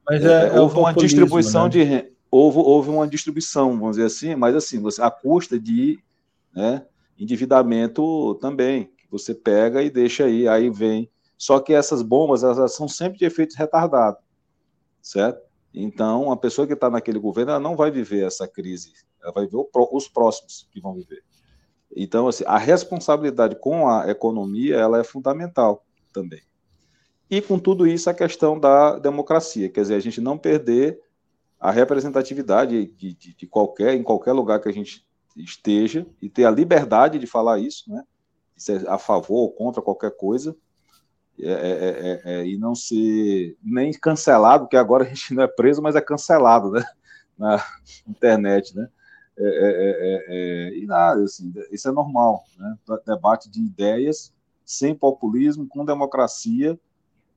mas é, é houve uma distribuição né? de houve, houve uma distribuição, vamos dizer assim, mas assim, você, a custa de né, endividamento também. Você pega e deixa aí, aí vem. Só que essas bombas elas são sempre de efeitos retardados, certo? Então, a pessoa que está naquele governo ela não vai viver essa crise, ela vai ver os próximos que vão viver. Então, assim, a responsabilidade com a economia ela é fundamental também. E com tudo isso, a questão da democracia, quer dizer, a gente não perder a representatividade de, de, de qualquer, em qualquer lugar que a gente esteja, e ter a liberdade de falar isso, né? Ser a favor ou contra qualquer coisa, é, é, é, e não ser nem cancelado, porque agora a gente não é preso, mas é cancelado, né? Na internet, né? e nada, assim, isso é normal, né? Debate de ideias sem populismo, com democracia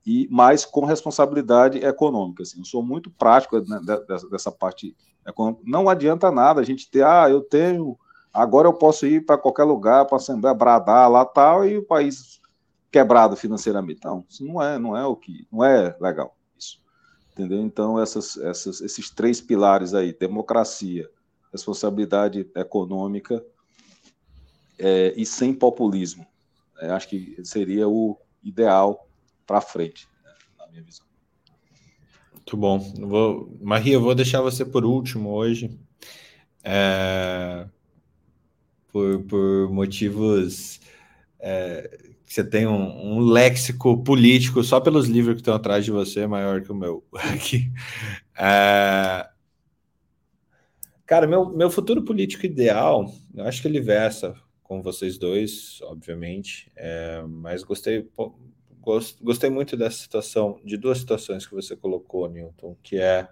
e mais com responsabilidade econômica. Assim. Eu sou muito prático né, dessa, dessa parte econômica. Não adianta nada a gente ter, ah, eu tenho, agora eu posso ir para qualquer lugar, para Assembleia, bradar lá tal, e o país quebrado financeiramente. Não, isso não é, não é o que, não é legal isso. Entendeu? Então, essas, essas, esses três pilares aí, democracia, responsabilidade econômica é, e sem populismo, é, acho que seria o ideal para frente, né, na minha visão. Muito bom. vou, Maria, eu vou deixar você por último hoje. É, por, por motivos é, você tem um, um, léxico político só pelos livros que estão atrás de você maior que o meu aqui. É... Cara, meu, meu futuro político ideal, eu acho que ele versa com vocês dois, obviamente, é, mas gostei, gostei muito dessa situação, de duas situações que você colocou, Newton, que é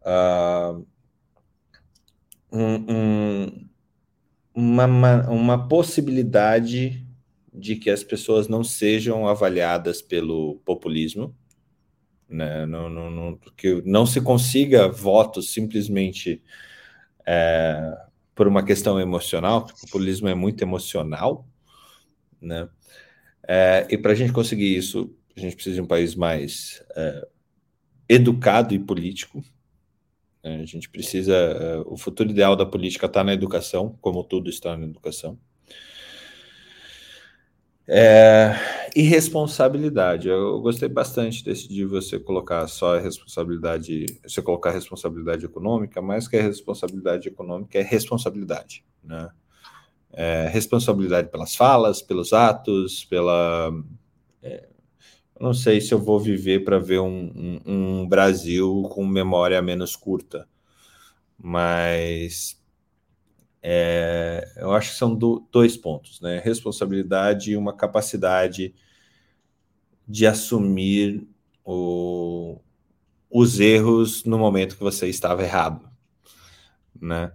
uh, um, um, uma, uma possibilidade de que as pessoas não sejam avaliadas pelo populismo, né? não, não, não, que não se consiga votos simplesmente é, por uma questão emocional, o populismo é muito emocional, né? É, e para a gente conseguir isso, a gente precisa de um país mais é, educado e político. Né? A gente precisa. É, o futuro ideal da política está na educação, como tudo está na educação. É, e responsabilidade. Eu gostei bastante desse de você colocar só a responsabilidade, você colocar a responsabilidade econômica, mais que a responsabilidade econômica é responsabilidade, né? É, responsabilidade pelas falas, pelos atos, pela. É, não sei se eu vou viver para ver um, um, um Brasil com memória menos curta, mas é, eu acho que são do, dois pontos, né? Responsabilidade e uma capacidade de assumir o, os erros no momento que você estava errado, né?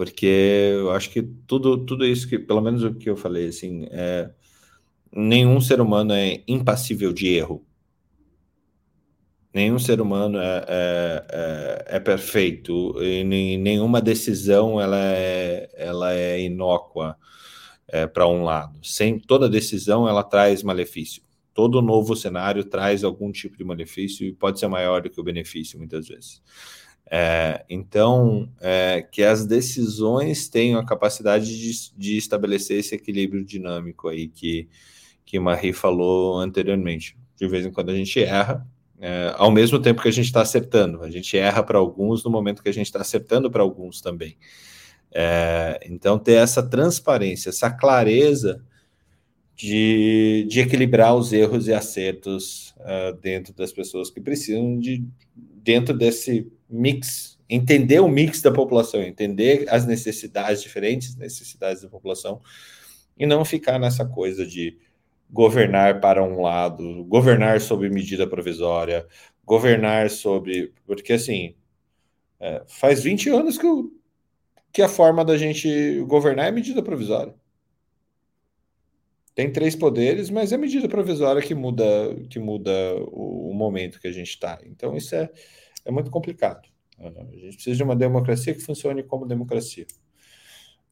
Porque eu acho que tudo, tudo isso que, pelo menos o que eu falei, assim, é, nenhum ser humano é impassível de erro. Nenhum ser humano é, é, é, é perfeito e nenhuma decisão ela é, ela é inócua é, para um lado. Sem toda decisão ela traz malefício. Todo novo cenário traz algum tipo de malefício e pode ser maior do que o benefício muitas vezes. É, então, é, que as decisões tenham a capacidade de, de, estabelecer esse equilíbrio dinâmico aí que, que Marie falou anteriormente. De vez em quando a gente erra, é, ao mesmo tempo que a gente está acertando. A gente erra para alguns no momento que a gente está acertando para alguns também. É, então, ter essa transparência, essa clareza de, de equilibrar os erros e acertos uh, dentro das pessoas que precisam de dentro desse mix, entender o mix da população, entender as necessidades diferentes necessidades da população e não ficar nessa coisa de governar para um lado, governar sob medida provisória, governar sobre. Porque, assim, é, faz 20 anos que, o, que a forma da gente governar é medida provisória. Tem três poderes, mas é medida provisória que muda, que muda o, o momento que a gente está. Então, isso é, é muito complicado. A gente precisa de uma democracia que funcione como democracia.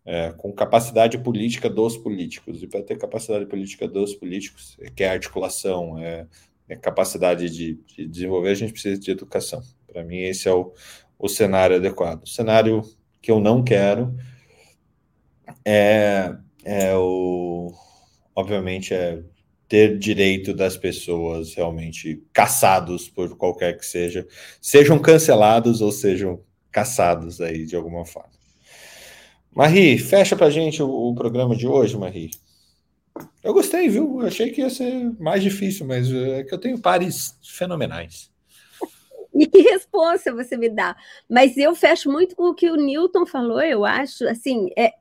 É, com capacidade política dos políticos. E para ter capacidade política dos políticos, que é articulação, é, é capacidade de, de, desenvolver, a gente precisa de educação. Para mim, esse é o, o cenário adequado. O cenário que eu não quero é, é o. Obviamente, é ter direito das pessoas realmente caçados por qualquer que seja, sejam cancelados ou sejam caçados aí de alguma forma. Marie, fecha pra gente o, o programa de hoje, Marie. Eu gostei, viu? achei que ia ser mais difícil, mas é que eu tenho pares fenomenais. E que resposta você me dá? Mas eu fecho muito com o que o Newton falou, eu acho, assim, é,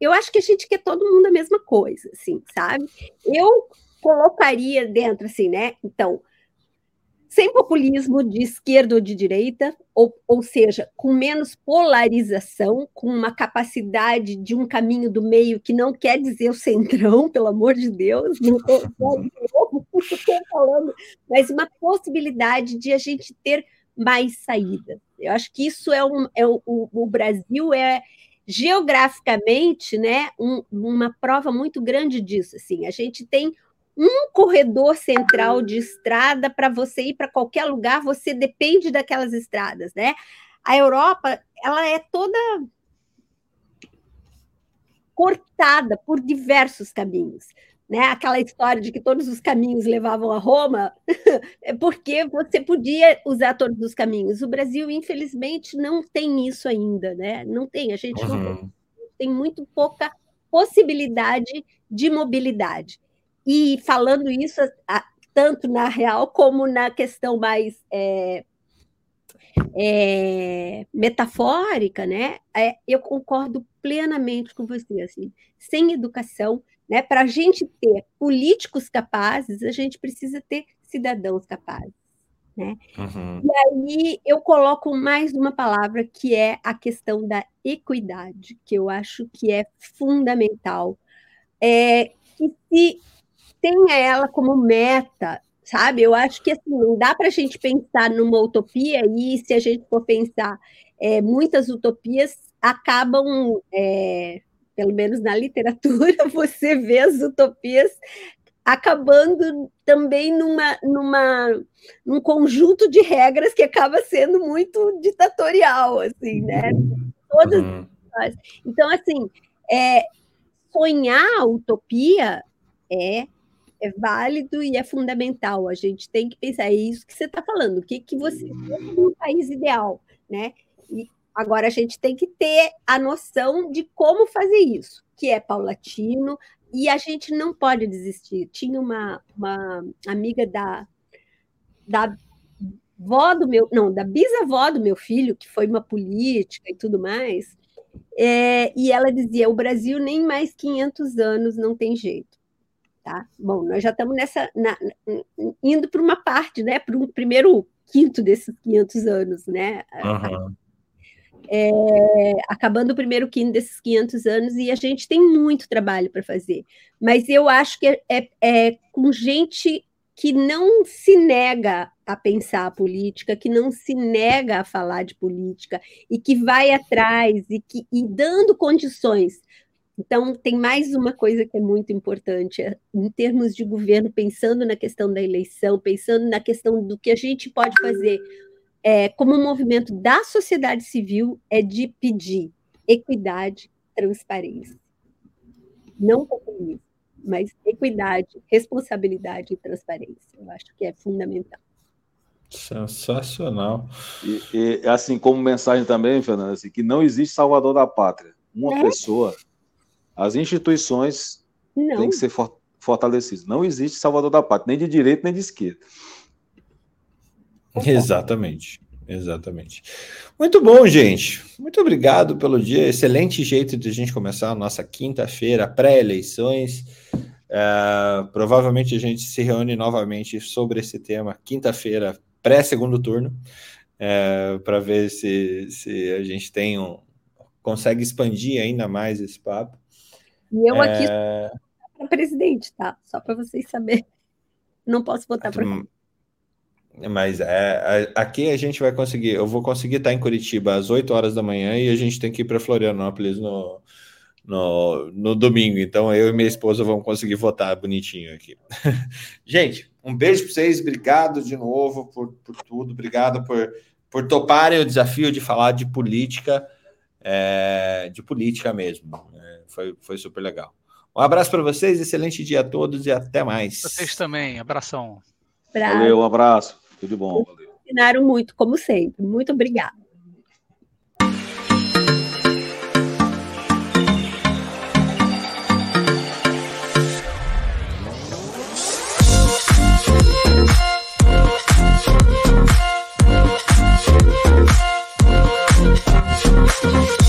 eu acho que a gente quer todo mundo a mesma coisa, assim, sabe? Eu colocaria dentro, assim, né? Então, sem populismo de esquerda ou de direita, ou, ou seja, com menos polarização, com uma capacidade de um caminho do meio que não quer dizer o centrão, pelo amor de Deus, não estou falando, mas uma possibilidade de a gente ter mais saída. Eu acho que isso é, um, é o, o Brasil é geograficamente, né, um, uma prova muito grande disso. Assim, a gente tem um corredor central de estrada para você ir para qualquer lugar, você depende daquelas estradas, né? A Europa, ela é toda cortada por diversos caminhos, né? Aquela história de que todos os caminhos levavam a Roma, é porque você podia usar todos os caminhos. O Brasil, infelizmente, não tem isso ainda, né? Não tem, a gente uhum. não tem muito pouca possibilidade de mobilidade. E falando isso tanto na real como na questão mais é, é, metafórica, né? É, eu concordo plenamente com você. Assim, sem educação, né? Para a gente ter políticos capazes, a gente precisa ter cidadãos capazes. Né? Uhum. E aí eu coloco mais uma palavra que é a questão da equidade, que eu acho que é fundamental. É, que se tenha ela como meta, sabe? Eu acho que assim, não dá para a gente pensar numa utopia e se a gente for pensar, é, muitas utopias acabam, é, pelo menos na literatura, você vê as utopias acabando também numa, numa, num conjunto de regras que acaba sendo muito ditatorial, assim, né? Todas uhum. Então, assim, é, sonhar a utopia é é válido e é fundamental. A gente tem que pensar, é isso que você está falando, o que, que você quer um país ideal, né? Agora a gente tem que ter a noção de como fazer isso, que é paulatino, e a gente não pode desistir. Tinha uma, uma amiga da, da vó do meu, não, da bisavó do meu filho, que foi uma política e tudo mais, é, e ela dizia: o Brasil nem mais 500 anos não tem jeito. Tá? Bom, nós já estamos nessa, na, indo para uma parte, né, para um primeiro quinto desses 500 anos, né? Uhum. É, acabando o primeiro quinto desses 500 anos, e a gente tem muito trabalho para fazer. Mas eu acho que é, é, é, com gente que não se nega a pensar a política, que não se nega a falar de política, e que vai atrás, e, que, e dando condições então, tem mais uma coisa que é muito importante, é, em termos de governo, pensando na questão da eleição, pensando na questão do que a gente pode fazer é, como um movimento da sociedade civil, é de pedir equidade, transparência. Não populismo, mas equidade, responsabilidade e transparência. Eu acho que é fundamental. Sensacional. E, e assim como mensagem também, Fernanda, assim, que não existe salvador da pátria. Uma é. pessoa as instituições não. têm que ser fortalecidas. Não existe salvador da pátria, nem de direita nem de esquerda. Exatamente. Exatamente. Muito bom, gente. Muito obrigado pelo dia. Excelente jeito de a gente começar a nossa quinta-feira, pré-eleições. Uh, provavelmente a gente se reúne novamente sobre esse tema quinta-feira, pré-segundo turno, uh, para ver se, se a gente tem um, consegue expandir ainda mais esse papo. E eu aqui para presidente, tá? Só para vocês saberem. Não posso votar para. Mas é, aqui a gente vai conseguir. Eu vou conseguir estar em Curitiba às 8 horas da manhã e a gente tem que ir para Florianópolis no, no, no domingo. Então eu e minha esposa vamos conseguir votar bonitinho aqui. gente, um beijo para vocês. Obrigado de novo por, por tudo. Obrigado por, por toparem o desafio de falar de política, é, de política mesmo. É, foi, foi super legal. Um abraço para vocês, excelente dia a todos e até mais. Vocês também, abração. Valeu, um abraço. Tudo bom. Valeu. Ensinaram muito, como sempre. Muito obrigada. Thank